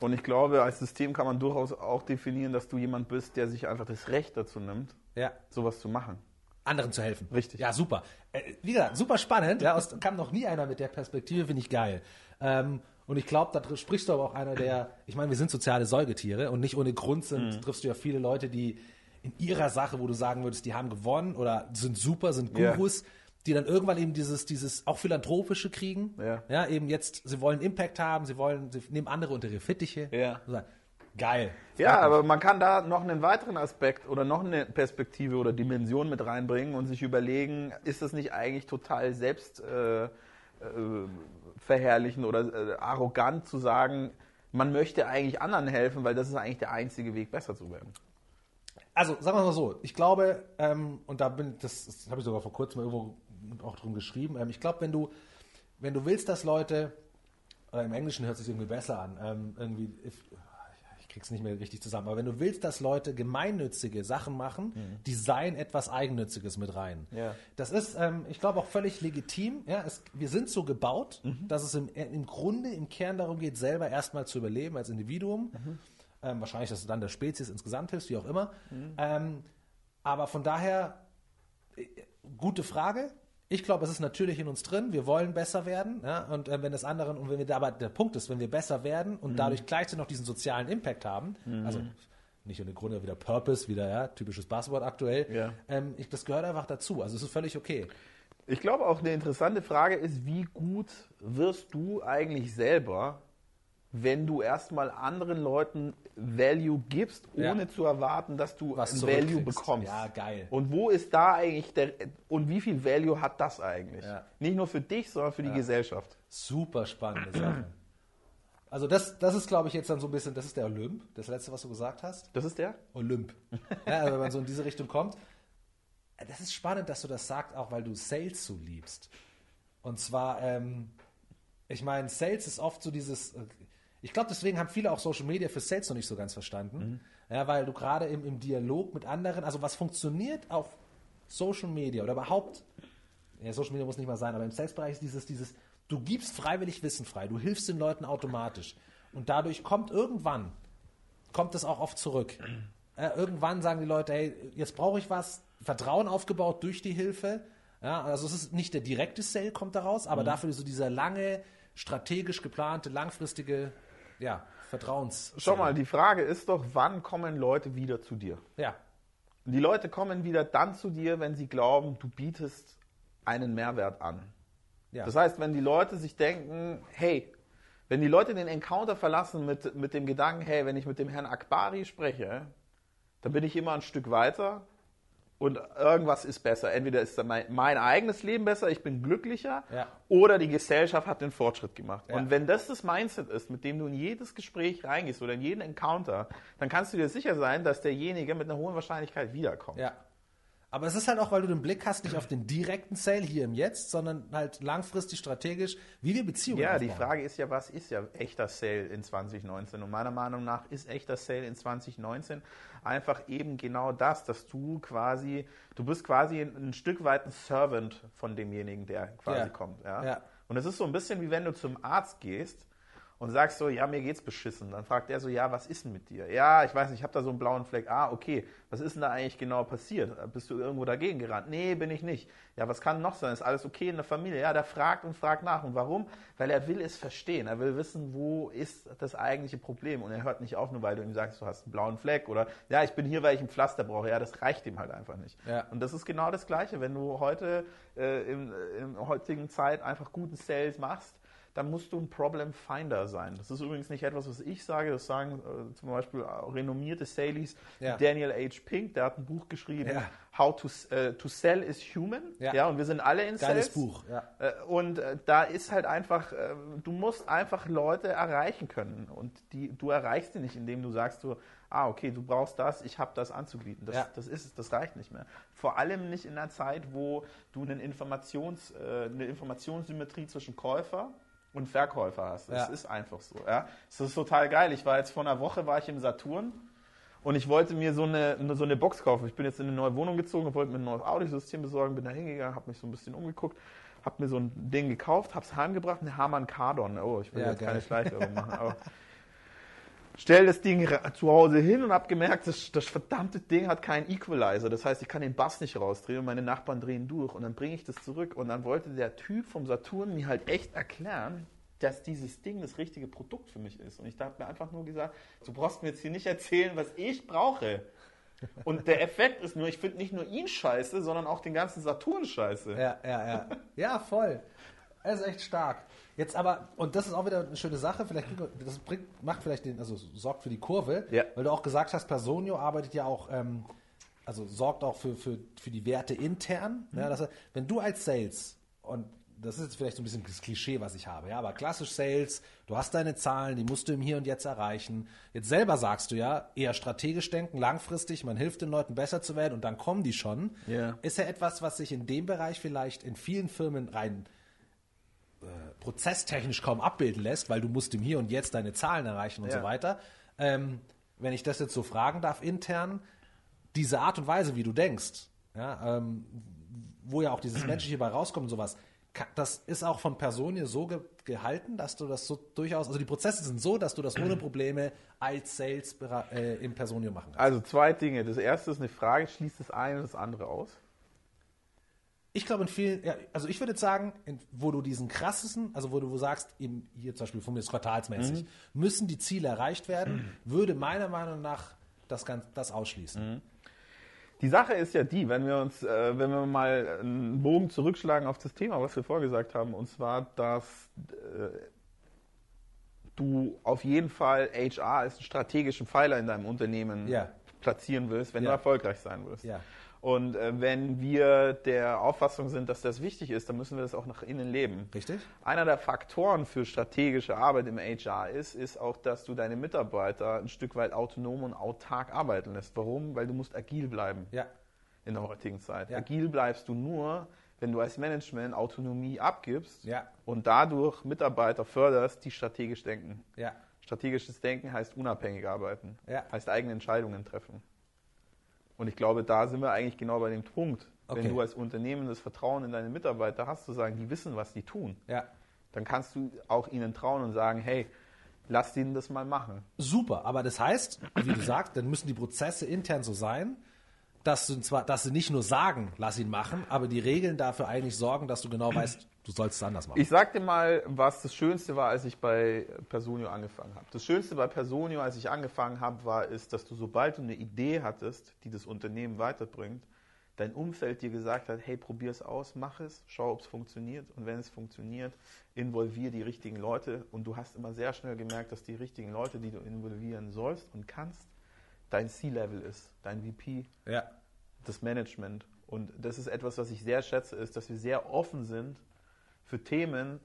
Und ich glaube, als System kann man durchaus auch definieren, dass du jemand bist, der sich einfach das Recht dazu nimmt, Ja. sowas zu machen. anderen zu helfen. Richtig. Ja, super. Äh, wie gesagt, super spannend. Ja, aus, kam noch nie einer mit der Perspektive, finde ich geil. Ähm, und ich glaube, da sprichst du aber auch einer der, ich meine, wir sind soziale Säugetiere und nicht ohne Grund sind, Mhm. triffst du ja viele Leute, die in ihrer Sache, wo du sagen würdest, die haben gewonnen oder sind super, sind. Gurus, die dann irgendwann eben dieses, dieses auch philanthropische kriegen. Ja. ja, eben jetzt, sie wollen Impact haben, sie wollen, sie nehmen andere unter ihre Fittiche. Ja. Und sagen, Geil. Ja, aber man kann da noch einen weiteren Aspekt oder noch eine Perspektive oder Dimension mit reinbringen und sich überlegen, ist das nicht eigentlich total selbst äh, äh, verherrlichen oder äh, arrogant zu sagen, man möchte eigentlich anderen helfen, weil das ist eigentlich der einzige Weg, besser zu werden. Also, sagen wir mal so, ich glaube, ähm, und da bin das, das habe ich sogar vor kurzem irgendwo auch drum geschrieben, ähm, ich glaube, wenn du, wenn du willst, dass Leute, oder im Englischen hört es sich irgendwie besser an, ähm, irgendwie, if, ich krieg's nicht mehr richtig zusammen, aber wenn du willst, dass Leute gemeinnützige Sachen machen, design etwas Eigennütziges mit rein. Ja. Das ist, ähm, ich glaube, auch völlig legitim. Ja, es, wir sind so gebaut, dass es im, im Grunde, im Kern darum geht, selber erstmal zu überleben als Individuum. Ähm, wahrscheinlich, dass du dann der Spezies insgesamt hilfst, wie auch immer. Ähm, aber von daher, äh, gute Frage. Ich glaube, es ist natürlich in uns drin. Wir wollen besser werden. Ja? Und äh, wenn das anderen, und wenn wir da, aber der Punkt ist, wenn wir besser werden und dadurch gleichzeitig noch diesen sozialen Impact haben, also nicht ohne Gründe wieder Purpose, wieder ja, typisches Buzzword aktuell, Ja. ähm, ich, das gehört einfach dazu. Also es ist völlig okay. Ich glaube auch eine interessante Frage ist, wie gut wirst du eigentlich selber, wenn du erstmal anderen Leuten Value gibst, Ja. ohne zu erwarten, dass du Was Value bekommst. Ja, geil. Und wo ist da eigentlich der und wie viel Value hat das eigentlich? Ja. Nicht nur für dich, sondern für die Gesellschaft. Super spannende Sache. Also das, das ist, glaube ich, jetzt dann so ein bisschen, das ist der Olymp, das letzte, was du gesagt hast. Das ist der? Olymp. Ja, also wenn man so in diese Richtung kommt. Das ist spannend, dass du das sagst, auch weil du Sales so liebst. Und zwar, ähm, ich meine, Sales ist oft so dieses, ich glaube, deswegen haben viele auch Social Media für Sales noch nicht so ganz verstanden. Ja, weil du gerade im, im Dialog mit anderen, also was funktioniert auf Social Media oder überhaupt, ja, Social Media muss nicht mal sein, aber im Sales-Bereich ist dieses, dieses, du gibst freiwillig Wissen frei, du hilfst den Leuten automatisch. Und dadurch kommt irgendwann, kommt es auch oft zurück. Äh, irgendwann sagen die Leute, hey, jetzt brauche ich was, Vertrauen aufgebaut durch die Hilfe. Ja, also es ist nicht der direkte Sale kommt daraus, aber dafür so dieser lange, strategisch geplante, langfristige, ja, Vertrauens. Schau mal, die Frage ist doch, wann kommen Leute wieder zu dir? Ja, Die Leute kommen wieder dann zu dir, wenn sie glauben, du bietest einen Mehrwert an. ja. Das heißt, wenn die Leute sich denken, hey, wenn die Leute den Encounter verlassen mit, mit dem Gedanken, hey, wenn ich mit dem Herrn Akbari spreche, dann bin ich immer ein Stück weiter und irgendwas ist besser. Entweder ist dann mein, mein eigenes Leben besser, ich bin glücklicher, Ja. oder die Gesellschaft hat den Fortschritt gemacht. Ja. Und wenn das das Mindset ist, mit dem du in jedes Gespräch reingehst oder in jeden Encounter, dann kannst du dir sicher sein, dass derjenige mit einer hohen Wahrscheinlichkeit wiederkommt. Ja. Aber es ist halt auch, weil du den Blick hast, nicht auf den direkten Sale hier im Jetzt, sondern halt langfristig strategisch, wie wir Beziehungen Ja, aufbauen. die Frage ist ja, was ist ja echter Sale in 2019? Und meiner Meinung nach ist echter Sale in 2019 einfach eben genau das, dass du quasi, du bist quasi ein, ein Stück weit ein Servant von demjenigen, der quasi Ja. kommt. Ja? Ja. Und es ist so ein bisschen wie wenn du zum Arzt gehst und sagst so, ja, mir geht's beschissen. Dann fragt er so, ja, was ist denn mit dir? Ja, ich weiß nicht, ich habe da so einen blauen Fleck. Ah, okay, was ist denn da eigentlich genau passiert? Bist du irgendwo dagegen gerannt? Nee, bin ich nicht. Ja, was kann noch sein? Ist alles okay in der Familie? Ja, der fragt und fragt nach. Und warum? Weil er will es verstehen. Er will wissen, wo ist das eigentliche Problem. Und er hört nicht auf, nur weil du ihm sagst, du hast einen blauen Fleck oder ja, ich bin hier, weil ich ein Pflaster brauche. Ja, das reicht ihm halt einfach nicht. Ja. Und das ist genau das Gleiche. Wenn du heute äh, in, in heutigen Zeit einfach guten Sales machst, dann musst du ein Problem Finder sein. Das ist übrigens nicht etwas, was ich sage. Das sagen äh, zum Beispiel auch renommierte Salies. Ja. Daniel H. Pink, der hat ein Buch geschrieben, Ja. How to, äh, to Sell is Human. Ja. und wir sind alle in Geiles Sales. Buch, ja. Äh, Und äh, da ist halt einfach, äh, du musst einfach Leute erreichen können. Und die, du erreichst die nicht, indem du sagst, du, ah, okay, du brauchst das, ich habe das anzubieten. Das, Ja. das ist es, das reicht nicht mehr. Vor allem nicht in einer Zeit, wo du einen Informations, äh, eine Informationssymmetrie zwischen Käufer und Verkäufer hast. Das Ja. ist einfach so. Ja? Das ist total geil. Ich war jetzt vor einer Woche war ich im Saturn und ich wollte mir so eine, so eine Box kaufen. Ich bin jetzt in eine neue Wohnung gezogen und wollte mir ein neues Audiosystem besorgen, bin da hingegangen, habe mich so ein bisschen umgeguckt, habe mir so ein Ding gekauft, habe es heimgebracht, eine Harman Kardon. Oh, ich will Ja, jetzt geil. keine Schleichwerbung machen, aber stell das Ding zu Hause hin und habe gemerkt, das, das verdammte Ding hat keinen Equalizer. Das heißt, ich kann den Bass nicht rausdrehen und meine Nachbarn drehen durch und dann bringe ich das zurück und dann wollte der Typ vom Saturn mir halt echt erklären, dass dieses Ding das richtige Produkt für mich ist. Und ich habe mir einfach nur gesagt, du brauchst mir jetzt hier nicht erzählen, was ich brauche. Und der Effekt ist nur, ich finde nicht nur ihn scheiße, sondern auch den ganzen Saturn scheiße. Ja, ja, ja. Ja, voll. Er ist echt stark. Jetzt aber, und das ist auch wieder eine schöne Sache, vielleicht das bringt, macht vielleicht den, also sorgt für die Kurve, Ja. weil du auch gesagt hast, Personio arbeitet ja auch, ähm, also sorgt auch für, für, für die Werte intern. Ja, das, heißt, wenn du als Sales, und das ist jetzt vielleicht so ein bisschen das Klischee, was ich habe, ja, aber klassisch Sales, du hast deine Zahlen, die musst du im Hier und Jetzt erreichen. Jetzt selber sagst du ja, eher strategisch denken, langfristig, man hilft den Leuten besser zu werden und dann kommen die schon. Ja. Ist ja etwas, was sich in dem Bereich vielleicht in vielen Firmen rein äh, prozesstechnisch kaum abbilden lässt, weil du musst im Hier und Jetzt deine Zahlen erreichen und Ja. so weiter. Ähm, wenn ich das jetzt so fragen darf intern, diese Art und Weise, wie du denkst, ja, ähm, wo ja auch dieses Menschliche bei rauskommt und sowas, das ist auch von Personen so ge gehalten, dass du das so durchaus, also die Prozesse sind so, dass du das ohne Probleme als Sales äh, im Personio machen kannst. Also zwei Dinge. Das erste ist eine Frage, schließt das eine und das andere aus? Ich glaube in vielen, ja, also ich würde jetzt sagen, in, wo du diesen krassesten, also wo du wo sagst, eben hier zum Beispiel von mir ist quartalsmäßig, müssen die Ziele erreicht werden, würde meiner Meinung nach das, ganz, das ausschließen. Die Sache ist ja die, wenn wir uns, äh, wenn wir mal einen Bogen zurückschlagen auf das Thema, was wir vorgesagt haben, und zwar, dass äh, du auf jeden Fall HR als einen strategischen Pfeiler in deinem Unternehmen Ja. platzieren willst, wenn Ja. du erfolgreich sein willst. Ja. Und äh, wenn wir der Auffassung sind, dass das wichtig ist, dann müssen wir das auch nach innen leben. Richtig? Einer der Faktoren für strategische Arbeit im HR ist, ist auch, dass du deine Mitarbeiter ein Stück weit autonom und autark arbeiten lässt. Warum? Weil du musst agil bleiben Ja. in der heutigen Zeit. Ja. Agil bleibst du nur, wenn du als Management Autonomie abgibst Ja. und dadurch Mitarbeiter förderst, die strategisch denken. Ja. Strategisches Denken heißt unabhängig arbeiten, Ja. heißt eigene Entscheidungen treffen. Und ich glaube, da sind wir eigentlich genau bei dem Punkt. Okay. Wenn du als Unternehmen das Vertrauen in deine Mitarbeiter hast, zu sagen, die wissen, was die tun, Ja. dann kannst du auch ihnen trauen und sagen, hey, lass ihnen das mal machen. Super, aber das heißt, wie du sagst, dann müssen die Prozesse intern so sein, dass du zwar, dass sie nicht nur sagen, lass ihn machen, aber die Regeln dafür eigentlich sorgen, dass du genau weißt, du sollst es anders machen. Ich sag dir mal, was das Schönste war, als ich bei Personio angefangen habe. Das Schönste bei Personio, als ich angefangen habe, war, ist, dass du, sobald du eine Idee hattest, die das Unternehmen weiterbringt, dein Umfeld dir gesagt hat, hey, probier es aus, mach es, schau, ob es funktioniert. Und wenn es funktioniert, involvier die richtigen Leute. Und du hast immer sehr schnell gemerkt, dass die richtigen Leute, die du involvieren sollst und kannst, dein C-Level ist, dein VP, ja. das Management. Und das ist etwas, was ich sehr schätze, ist, dass wir sehr offen sind für Themen,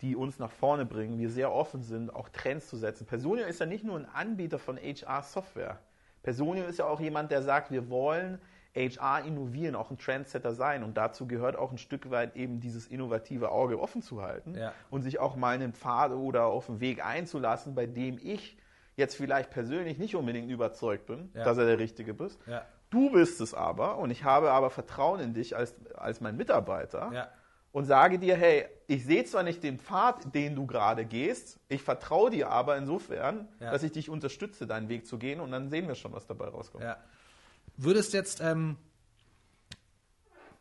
die uns nach vorne bringen. Wir sehr offen sind, auch Trends zu setzen. Personio ist ja nicht nur ein Anbieter von HR-Software. Personio ist ja auch jemand, der sagt, wir wollen HR innovieren, auch ein Trendsetter sein. Und dazu gehört auch ein Stück weit eben dieses innovative Auge offen zu halten Ja. und sich auch mal einen Pfad oder auf einen Weg einzulassen, bei dem ich jetzt vielleicht persönlich nicht unbedingt überzeugt bin, Ja. dass er der Richtige bist. Ja. Du bist es aber und ich habe aber Vertrauen in dich als, als mein Mitarbeiter. Und sage dir, hey, ich sehe zwar nicht den Pfad, den du gerade gehst, ich vertraue dir aber insofern, Ja. dass ich dich unterstütze, deinen Weg zu gehen und dann sehen wir schon, was dabei rauskommt. Ja. Würdest jetzt, ähm,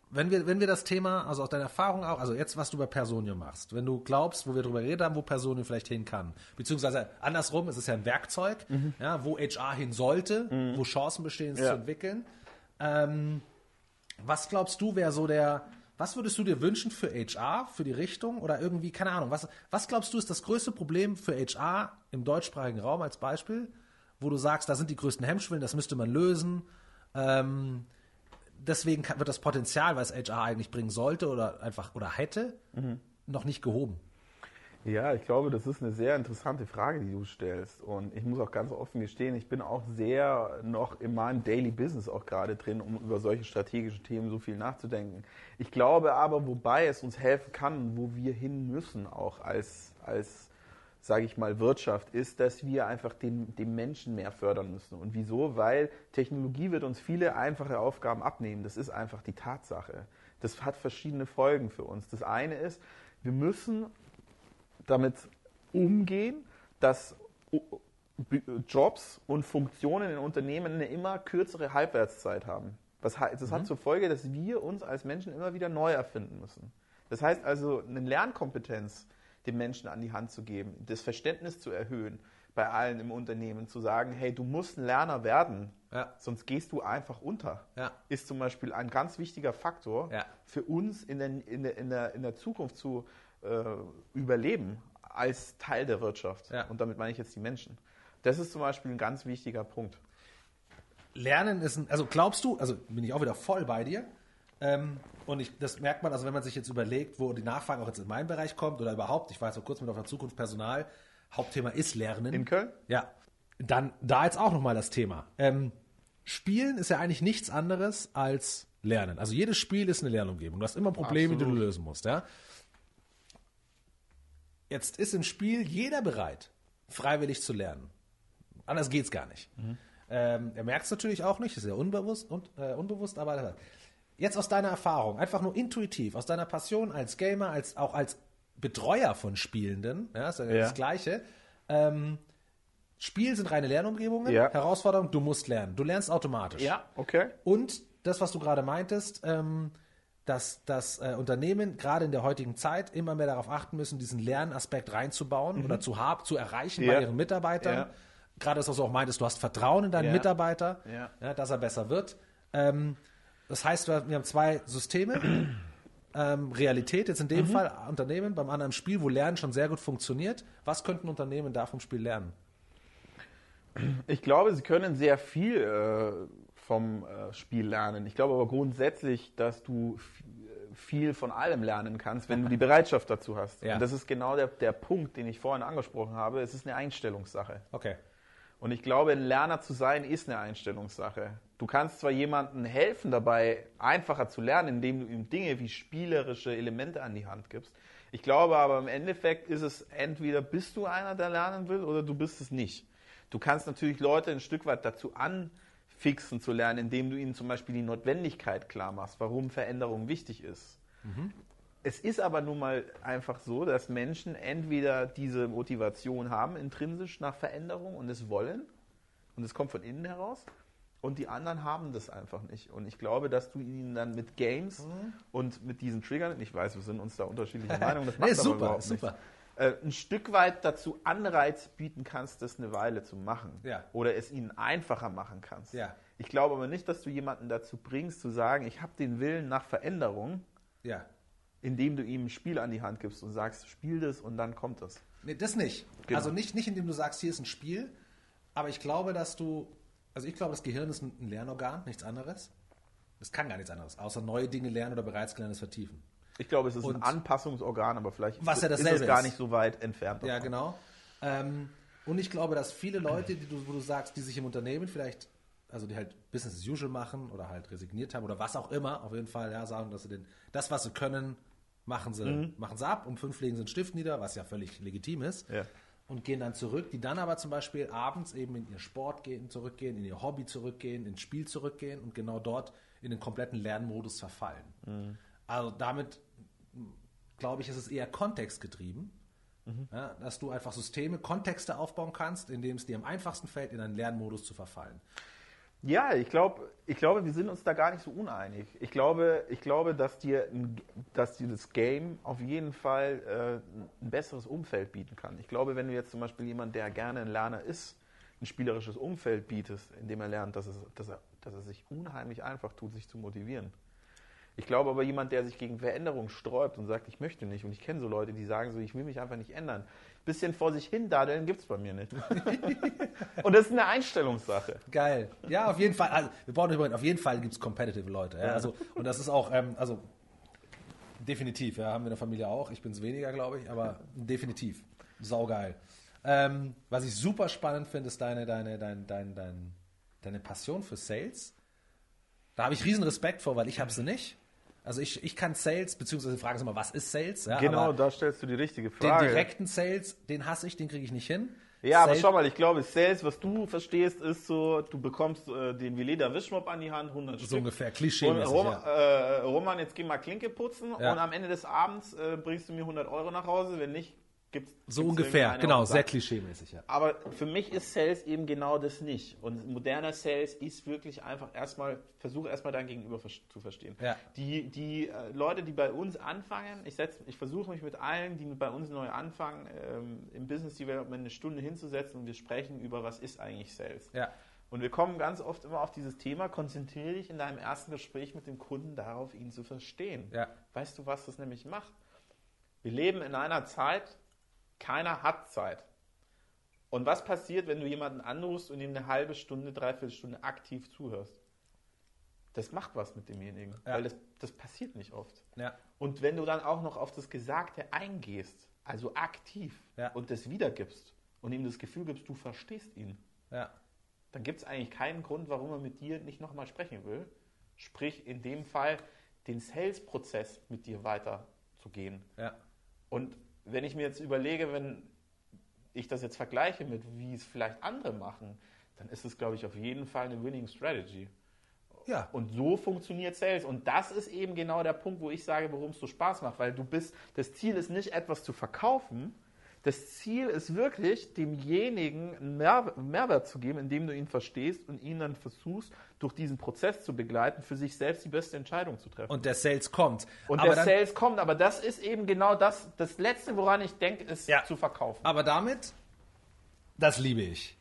wenn wir, wenn wir das Thema, also aus deiner Erfahrung auch, also jetzt, was du bei Personio machst, wenn du glaubst, wo wir drüber geredet haben, wo Personio vielleicht hin kann, beziehungsweise andersrum, es ist ja ein Werkzeug, ja, wo HR hin sollte, wo Chancen bestehen, es Ja. zu entwickeln. Ähm, was glaubst du, wäre so der, was würdest du dir wünschen für HR, für die Richtung oder irgendwie, keine Ahnung, was, was glaubst du ist das größte Problem für HR im deutschsprachigen Raum als Beispiel, wo du sagst, da sind die größten Hemmschwellen, das müsste man lösen. Ähm, deswegen kann, wird das Potenzial, was HR eigentlich bringen sollte oder einfach oder hätte, noch nicht gehoben. Ja, ich glaube, das ist eine sehr interessante Frage, die du stellst. Und ich muss auch ganz offen gestehen, ich bin auch sehr noch in meinem Daily Business auch gerade drin, um über solche strategischen Themen so viel nachzudenken. Ich glaube aber, wobei es uns helfen kann, wo wir hin müssen, auch als, als sage ich mal, Wirtschaft, ist, dass wir einfach den, den Menschen mehr fördern müssen. Und wieso? Weil Technologie wird uns viele einfache Aufgaben abnehmen. Das ist einfach die Tatsache. Das hat verschiedene Folgen für uns. Das eine ist, wir müssen damit umgehen, dass Jobs und Funktionen in Unternehmen eine immer kürzere Halbwertszeit haben. Das, hat- das hat zur Folge, dass wir uns als Menschen immer wieder neu erfinden müssen. Das heißt also, eine Lernkompetenz den Menschen an die Hand zu geben, das Verständnis zu erhöhen bei allen im Unternehmen, zu sagen, hey, du musst ein Lerner werden, Ja. sonst gehst du einfach unter, Ja. ist zum Beispiel ein ganz wichtiger Faktor Ja. für uns in der, in der, in der, in der Zukunft zu äh, überleben als Teil der Wirtschaft. Ja. Und damit meine ich jetzt die Menschen. Das ist zum Beispiel ein ganz wichtiger Punkt. Lernen ist ein, also glaubst du, also bin ich auch wieder voll bei dir. Ähm, und ich, das merkt man, also wenn man sich jetzt überlegt, wo die Nachfrage auch jetzt in meinen Bereich kommt oder überhaupt, ich war jetzt vor kurzem mit auf der Zukunft Personal, Hauptthema ist Lernen. In Köln? Ja. Dann da jetzt auch nochmal das Thema. Ähm, Spielen ist ja eigentlich nichts anderes als Lernen. Also jedes Spiel ist eine Lernumgebung. Du hast immer Probleme, die du Absolut. lösen musst. Ja? Jetzt ist im Spiel jeder bereit, freiwillig zu lernen. Anders geht's gar nicht. Ähm, er merkt es natürlich auch nicht, ist ja unbewusst, und, äh, unbewusst, aber jetzt aus deiner Erfahrung, einfach nur intuitiv, aus deiner Passion als Gamer, als auch als Betreuer von Spielenden, ja, ist ja, Ja. das Gleiche. Ähm, Spiel sind reine Lernumgebungen, Ja. Herausforderung, du musst lernen. Du lernst automatisch. okay. Und das, was du gerade meintest, ähm, dass das äh, Unternehmen gerade in der heutigen Zeit immer mehr darauf achten müssen, diesen Lernaspekt reinzubauen oder zu haben, zu erreichen bei Mhm. Ja. ihren Mitarbeitern. Ja. Gerade das, was du auch meintest, du hast Vertrauen in deinen Ja. Mitarbeiter, dass er besser wird. Ähm, das heißt, wir haben zwei Systeme. Ähm, Realität, jetzt in Mhm. dem Fall Unternehmen, beim anderen Spiel, wo Lernen schon sehr gut funktioniert. Was könnten Unternehmen da vom Spiel lernen? Ich glaube, sie können sehr viel äh, vom äh, Spiel lernen. Ich glaube aber grundsätzlich, dass du viel von allem lernen kannst, wenn du die Bereitschaft dazu hast. Ja. Und das ist genau der, der Punkt, den ich vorhin angesprochen habe. Es ist eine Einstellungssache. Okay. Und ich glaube, ein Lerner zu sein, ist eine Einstellungssache. Du kannst zwar jemandem helfen dabei, einfacher zu lernen, indem du ihm Dinge wie spielerische Elemente an die Hand gibst. Ich glaube aber im Endeffekt ist es entweder bist du einer, der lernen will, oder du bist es nicht. Du kannst natürlich Leute ein Stück weit dazu anfixen zu lernen, indem du ihnen zum Beispiel die Notwendigkeit klar machst, warum Veränderung wichtig ist. Es ist aber nun mal einfach so, dass Menschen entweder diese Motivation haben, intrinsisch nach Veränderung und es wollen, und es kommt von innen heraus, und die anderen haben das einfach nicht. Und ich glaube, dass du ihnen dann mit Games und mit diesen Triggern, ich weiß, wir sind uns da unterschiedlicher Meinung, das macht Nee, aber super, überhaupt super. nichts, äh, ein Stück weit dazu Anreiz bieten kannst, das eine Weile zu machen. Ja. Oder es ihnen einfacher machen kannst. Ja. Ich glaube aber nicht, dass du jemanden dazu bringst, zu sagen, ich habe den Willen nach Veränderung, Ja. indem du ihm ein Spiel an die Hand gibst und sagst, spiel das und dann kommt es. Nee, das nicht. Genau. Also nicht, nicht, indem du sagst, hier ist ein Spiel, aber ich glaube, dass du, also ich glaube, das Gehirn ist ein ein Lernorgan, nichts anderes. Es kann gar nichts anderes, außer neue Dinge lernen oder bereits gelerntes vertiefen. Ich glaube, es ist Und- ein Anpassungsorgan, aber vielleicht Was ja ist es gar nicht so weit entfernt. Ja, davon. genau. Ähm, und ich glaube, dass viele Leute, die du, wo du sagst, die sich im Unternehmen vielleicht also die halt Business as usual machen oder halt resigniert haben oder was auch immer, auf jeden Fall, ja, sagen, dass sie den, das, was sie können, machen sie, Mhm. machen sie ab, um fünf legen sie einen Stift nieder, was ja völlig legitim ist. Ja. Und gehen dann zurück, die dann aber zum Beispiel abends eben in ihr Sport gehen, zurückgehen, in ihr Hobby zurückgehen, ins Spiel zurückgehen und genau dort in den kompletten Lernmodus verfallen. Mhm. Also damit glaube ich, ist es eher kontextgetrieben, Mhm. ja, dass du einfach Systeme, Kontexte aufbauen kannst, in dem es dir am einfachsten fällt, in einen Lernmodus zu verfallen. Ja, ich glaube, ich glaube, wir sind uns da gar nicht so uneinig. Ich glaube, ich glaube, dass dir, dass dir das Game auf jeden Fall äh, ein besseres Umfeld bieten kann. Ich glaube, wenn du jetzt zum Beispiel jemand, der gerne ein Lerner ist, ein spielerisches Umfeld bietest, in dem er lernt, dass, es, dass, er, dass er sich unheimlich einfach tut, sich zu motivieren. Ich glaube aber, jemand, der sich gegen Veränderung sträubt und sagt, ich möchte nicht, und ich kenne so Leute, die sagen so, ich will mich einfach nicht ändern. Bisschen vor sich hin daddeln gibt es bei mir nicht. und das ist eine Einstellungssache. Geil. Ja, auf jeden Fall. Also, wir brauchen übrigens, auf jeden Fall gibt es competitive Leute. Ja? Also, und das ist auch, ähm, also definitiv, ja, haben wir in der Familie auch. Ich bin es weniger, glaube ich, aber definitiv. Saugeil. Ähm, was ich super spannend finde, ist deine, deine, deine, deine, deine, deine Passion für Sales. Da habe ich riesen Respekt vor, weil ich habe sie nicht. Also ich, ich kann Sales, beziehungsweise fragen Sie mal, was ist Sales? Ja, Genau, aber da stellst du die richtige den Frage. direkten Sales, den hasse ich, den kriege ich nicht hin. Ja, aber Sales- schau mal, ich glaube, Sales, was du verstehst, ist so, du bekommst äh, den Veleda Wischmopp an die Hand, 100 So Stück. ungefähr, Und klischee-mäßig, Rom, ja. äh, Roman, jetzt geh mal Klinke putzen Ja. und am Ende des Abends äh, bringst du mir 100 Euro nach Hause. Wenn nicht, gibt's So gibt's ungefähr, genau, sehr klischee-mäßig, ja. Aber für mich ist Sales eben genau das nicht. Und moderner Sales ist wirklich einfach erstmal, versuche erstmal dein Gegenüber zu verstehen. Ja. Die, die äh, Leute, die bei uns anfangen, ich, setz, ich versuche mich mit allen, die bei uns neu anfangen, ähm, im Business Development eine Stunde hinzusetzen und wir sprechen über, was ist eigentlich Sales. Ja, Und wir kommen ganz oft immer auf dieses Thema, konzentriere dich in deinem ersten Gespräch mit dem Kunden darauf, ihn zu verstehen. Weißt du, was das nämlich macht? Wir leben in einer Zeit, keiner hat Zeit. Und was passiert, wenn du jemanden anrufst und ihm eine halbe Stunde, dreiviertel Stunde aktiv zuhörst? Das macht was mit demjenigen, Ja. weil das, das passiert nicht oft. ja, Und wenn du dann auch noch auf das Gesagte eingehst, also aktiv Ja. und das wiedergibst und ihm das Gefühl gibst, du verstehst ihn, dann gibt es eigentlich keinen Grund, warum er mit dir nicht nochmal sprechen will. Sprich, in dem Fall den Sales-Prozess mit dir weiterzugehen. Und wenn ich mir jetzt überlege, wenn ich das jetzt vergleiche mit, wie es vielleicht andere machen, dann ist es, glaube ich, auf jeden Fall eine Winning Strategy. Ja, Und so funktioniert Sales. Und das ist eben genau der Punkt, wo ich sage, warum es so Spaß macht. Weil du bist, das Ziel ist nicht etwas zu verkaufen. Das Ziel ist wirklich, demjenigen einen Mehr- Mehrwert zu geben, indem du ihn verstehst und ihn dann versuchst, durch diesen Prozess zu begleiten, für sich selbst die beste Entscheidung zu treffen. und der Sales kommt. Und aber, der Sales kommt, aber das ist eben genau das, das Letzte, woran ich denke, ist Ja. zu verkaufen. aber damit, das liebe ich.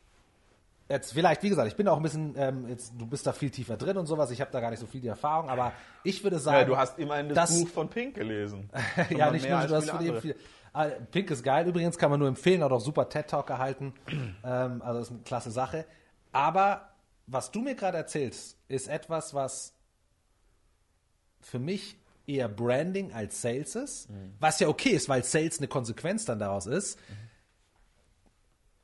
Jetzt vielleicht, wie gesagt, ich bin auch ein bisschen, ähm, jetzt, du bist da viel tiefer drin und sowas, ich habe da gar nicht so viel die Erfahrung, aber ich würde sagen, Ja, du hast immerhin das, das- Buch von Pink gelesen. Ja, nicht nur, du hast von andere. viel. Ah, Pink ist geil, übrigens kann man nur empfehlen, hat auch super TED-Talk gehalten. ähm, also ist eine klasse Sache. Aber was du mir gerade erzählst, ist etwas, was für mich eher Branding als Sales ist, was ja okay ist, weil Sales eine Konsequenz dann daraus ist.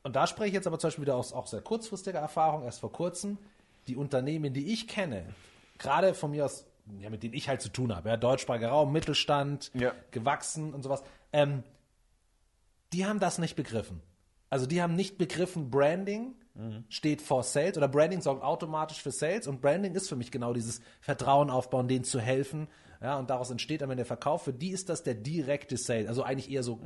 Und da spreche ich jetzt aber zum Beispiel wieder aus auch sehr kurzfristiger Erfahrung, erst vor kurzem. Die Unternehmen, die ich kenne, gerade von mir aus, ja, mit denen ich halt zu tun habe, ja, deutschsprachiger Raum, Mittelstand, Ja. gewachsen und sowas, ähm, die haben das nicht begriffen. Also die haben nicht begriffen, Branding steht vor Sales oder Branding sorgt automatisch für Sales und Branding ist für mich genau dieses Vertrauen aufbauen, denen zu helfen. Ja, und daraus entsteht am Ende der Verkauf. Für die ist das der direkte Sale, also eigentlich eher so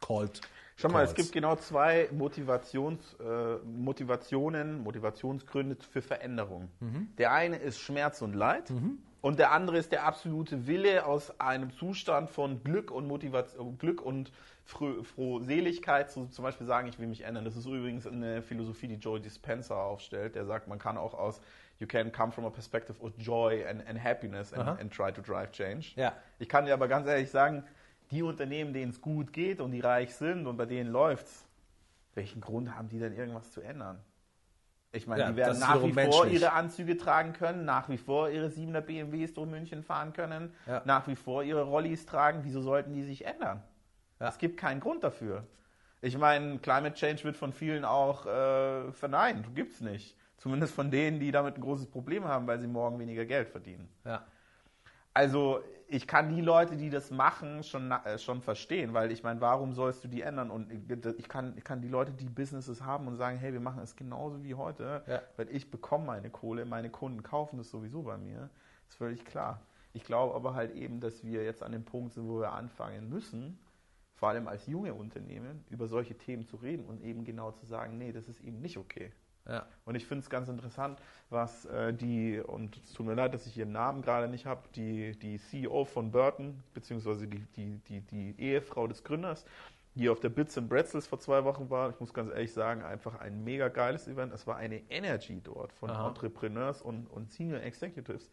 called. Schau mal, es gibt genau zwei Motivations, äh, Motivationen, Motivationsgründe für Veränderung. Der eine ist Schmerz und Leid und der andere ist der absolute Wille aus einem Zustand von Glück und Motivation, Glück und Frohseligkeit zu zum Beispiel sagen, ich will mich ändern. Das ist übrigens eine Philosophie, die Joy Dispenza aufstellt. Der sagt, man kann auch aus You can come from a perspective of joy and, and happiness and, and try to drive change. Ja. Ich kann dir aber ganz ehrlich sagen, die Unternehmen, denen es gut geht und die reich sind und bei denen läuft's, welchen Grund haben die denn irgendwas zu ändern? Ich meine, Ja, die werden nach wie wiederum vor menschlich. ihre Anzüge tragen können, nach wie vor ihre 7er BMWs durch München fahren können, Ja. nach wie vor ihre Rollis tragen. Wieso sollten die sich ändern? Ja. Es gibt keinen Grund dafür. Ich meine, Climate Change wird von vielen auch äh, verneint. Gibt's nicht. Zumindest von denen, die damit ein großes Problem haben, weil sie morgen weniger Geld verdienen. Ja. Also ich kann die Leute, die das machen, schon, äh, schon verstehen, weil ich meine, warum sollst du die ändern? Und ich kann, ich kann die Leute, die Businesses haben und sagen, hey, wir machen es genauso wie heute, Ja. weil ich bekomme meine Kohle, meine Kunden kaufen das sowieso bei mir. ist völlig klar. Ich glaube aber halt eben, dass wir jetzt an dem Punkt sind, wo wir anfangen müssen, vor allem als junge Unternehmen, über solche Themen zu reden und eben genau zu sagen, nee, das ist eben nicht okay. Ja. Und ich finde es ganz interessant, was äh, die, und es tut mir leid, dass ich ihren Namen gerade nicht habe, die, die CEO von Burton, beziehungsweise die, die, die, die Ehefrau des Gründers, die auf der Bits and Bretzels vor zwei Wochen war. Ich muss ganz ehrlich sagen, einfach ein mega geiles Event. Es war eine Energy dort von Aha. Entrepreneurs und, und Senior Executives.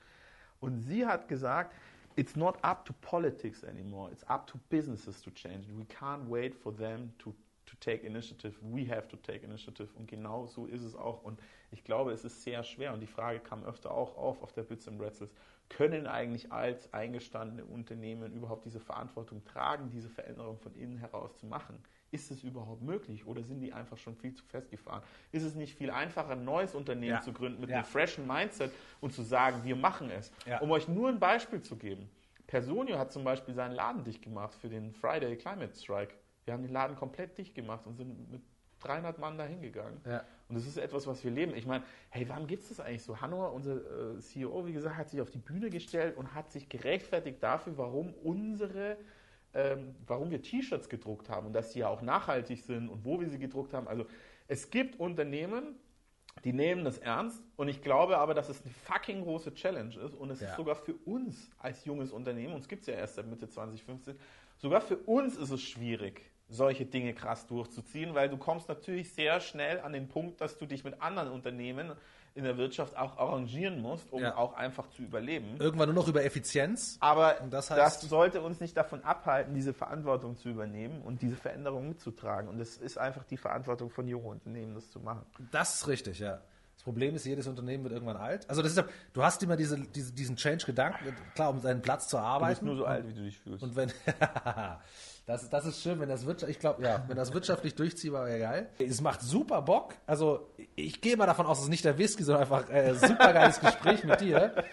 Und sie hat gesagt, it's not up to politics anymore. It's up to businesses to change. We can't wait for them to, to take initiative. We have to take initiative. Und genau so ist es auch. Und ich glaube, es ist sehr schwer. Und die Frage kam öfter auch auf auf der Bits and Bretzels. Können eigentlich als eingestandene Unternehmen überhaupt diese Verantwortung tragen, diese Veränderung von innen heraus zu machen? Ist es überhaupt möglich oder sind die einfach schon viel zu festgefahren? Ist es nicht viel einfacher, ein neues Unternehmen Ja. zu gründen mit Ja. einem freshen Mindset und zu sagen, wir machen es? Ja. Um euch nur ein Beispiel zu geben. Personio hat zum Beispiel seinen Laden dicht gemacht für den Friday Climate Strike. Wir haben den Laden komplett dicht gemacht und sind mit 300 Mann dahin gegangen. Ja. Und das ist etwas, was wir leben. Ich meine, hey, wann gibt es das eigentlich so? Hannover, unser äh, CEO, wie gesagt, hat sich auf die Bühne gestellt und hat sich gerechtfertigt dafür, warum unsere, ähm, warum wir T-Shirts gedruckt haben und dass sie ja auch nachhaltig sind und wo wir sie gedruckt haben. Also es gibt Unternehmen, die nehmen das ernst und ich glaube aber, dass es eine fucking große Challenge ist und es Ja. ist sogar für uns als junges Unternehmen, uns gibt es ja erst seit Mitte 2015, sogar für uns ist es schwierig, solche Dinge krass durchzuziehen, weil du kommst natürlich sehr schnell an den Punkt, dass du dich mit anderen Unternehmen in der Wirtschaft auch arrangieren musst, um Ja. auch einfach zu überleben. Irgendwann nur noch über Effizienz. Aber das das, heißt- sollte uns nicht davon abhalten, diese Verantwortung zu übernehmen und diese Veränderung mitzutragen. Und es ist einfach die Verantwortung von jungen Unternehmen, das zu machen. Das ist richtig, ja. Problem ist, jedes Unternehmen wird irgendwann alt. Also das ist du hast immer diese, diese, diesen Change-Gedanken, klar, um seinen Platz zu Du bist arbeiten. nur so alt, wie du dich fühlst. Und wenn das, das ist schön, wenn das wirtschaftlich, ich glaube, ja, wenn das wirtschaftlich durchziehbar wäre geil. Es macht super Bock. Also ich gehe mal davon aus, es ist nicht der Whisky, sondern einfach äh, super geiles Gespräch mit dir.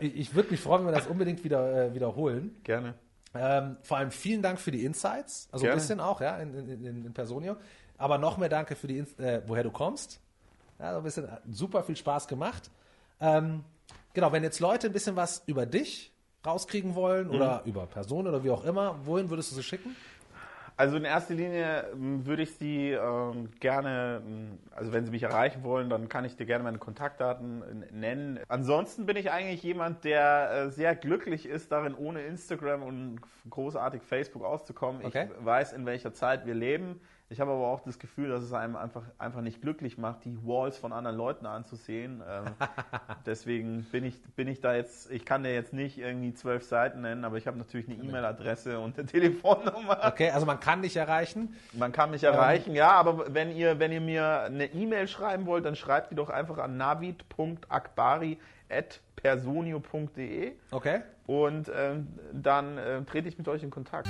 Ich, ich würde mich freuen, wenn wir das unbedingt wieder äh, wiederholen. Gerne. Ähm, vor allem vielen Dank für die Insights, also Gerne. ein bisschen auch, ja, in, in, in, Personio. Aber noch mehr Danke für die, äh, woher du kommst. Ja, so ein bisschen super viel Spaß gemacht. Ähm, genau, wenn jetzt Leute ein bisschen was über dich rauskriegen wollen oder Mhm. über Personen oder wie auch immer, wohin würdest du sie schicken? Also in erster Linie ähm, würde ich Sie ähm, gerne, ähm, also wenn Sie mich erreichen wollen, dann kann ich dir gerne meine Kontaktdaten äh, nennen. Ansonsten bin ich eigentlich jemand, der äh, sehr glücklich ist, darin ohne Instagram und großartig Facebook auszukommen. Okay. Ich weiß, in welcher Zeit wir leben. Ich habe aber auch das Gefühl, dass es einem einfach, einfach nicht glücklich macht, die Walls von anderen Leuten anzusehen. Ähm, deswegen bin ich, bin ich da jetzt, ich kann dir jetzt nicht irgendwie zwölf Seiten nennen, aber ich habe natürlich eine E-Mail-Adresse und eine Telefonnummer. Okay, also man kann dich erreichen. Man kann mich erreichen, ja, aber wenn ihr, wenn ihr mir eine E-Mail schreiben wollt, dann schreibt die doch einfach an navid.akbari.personio.de Okay. und ähm, dann äh, trete ich mit euch in Kontakt.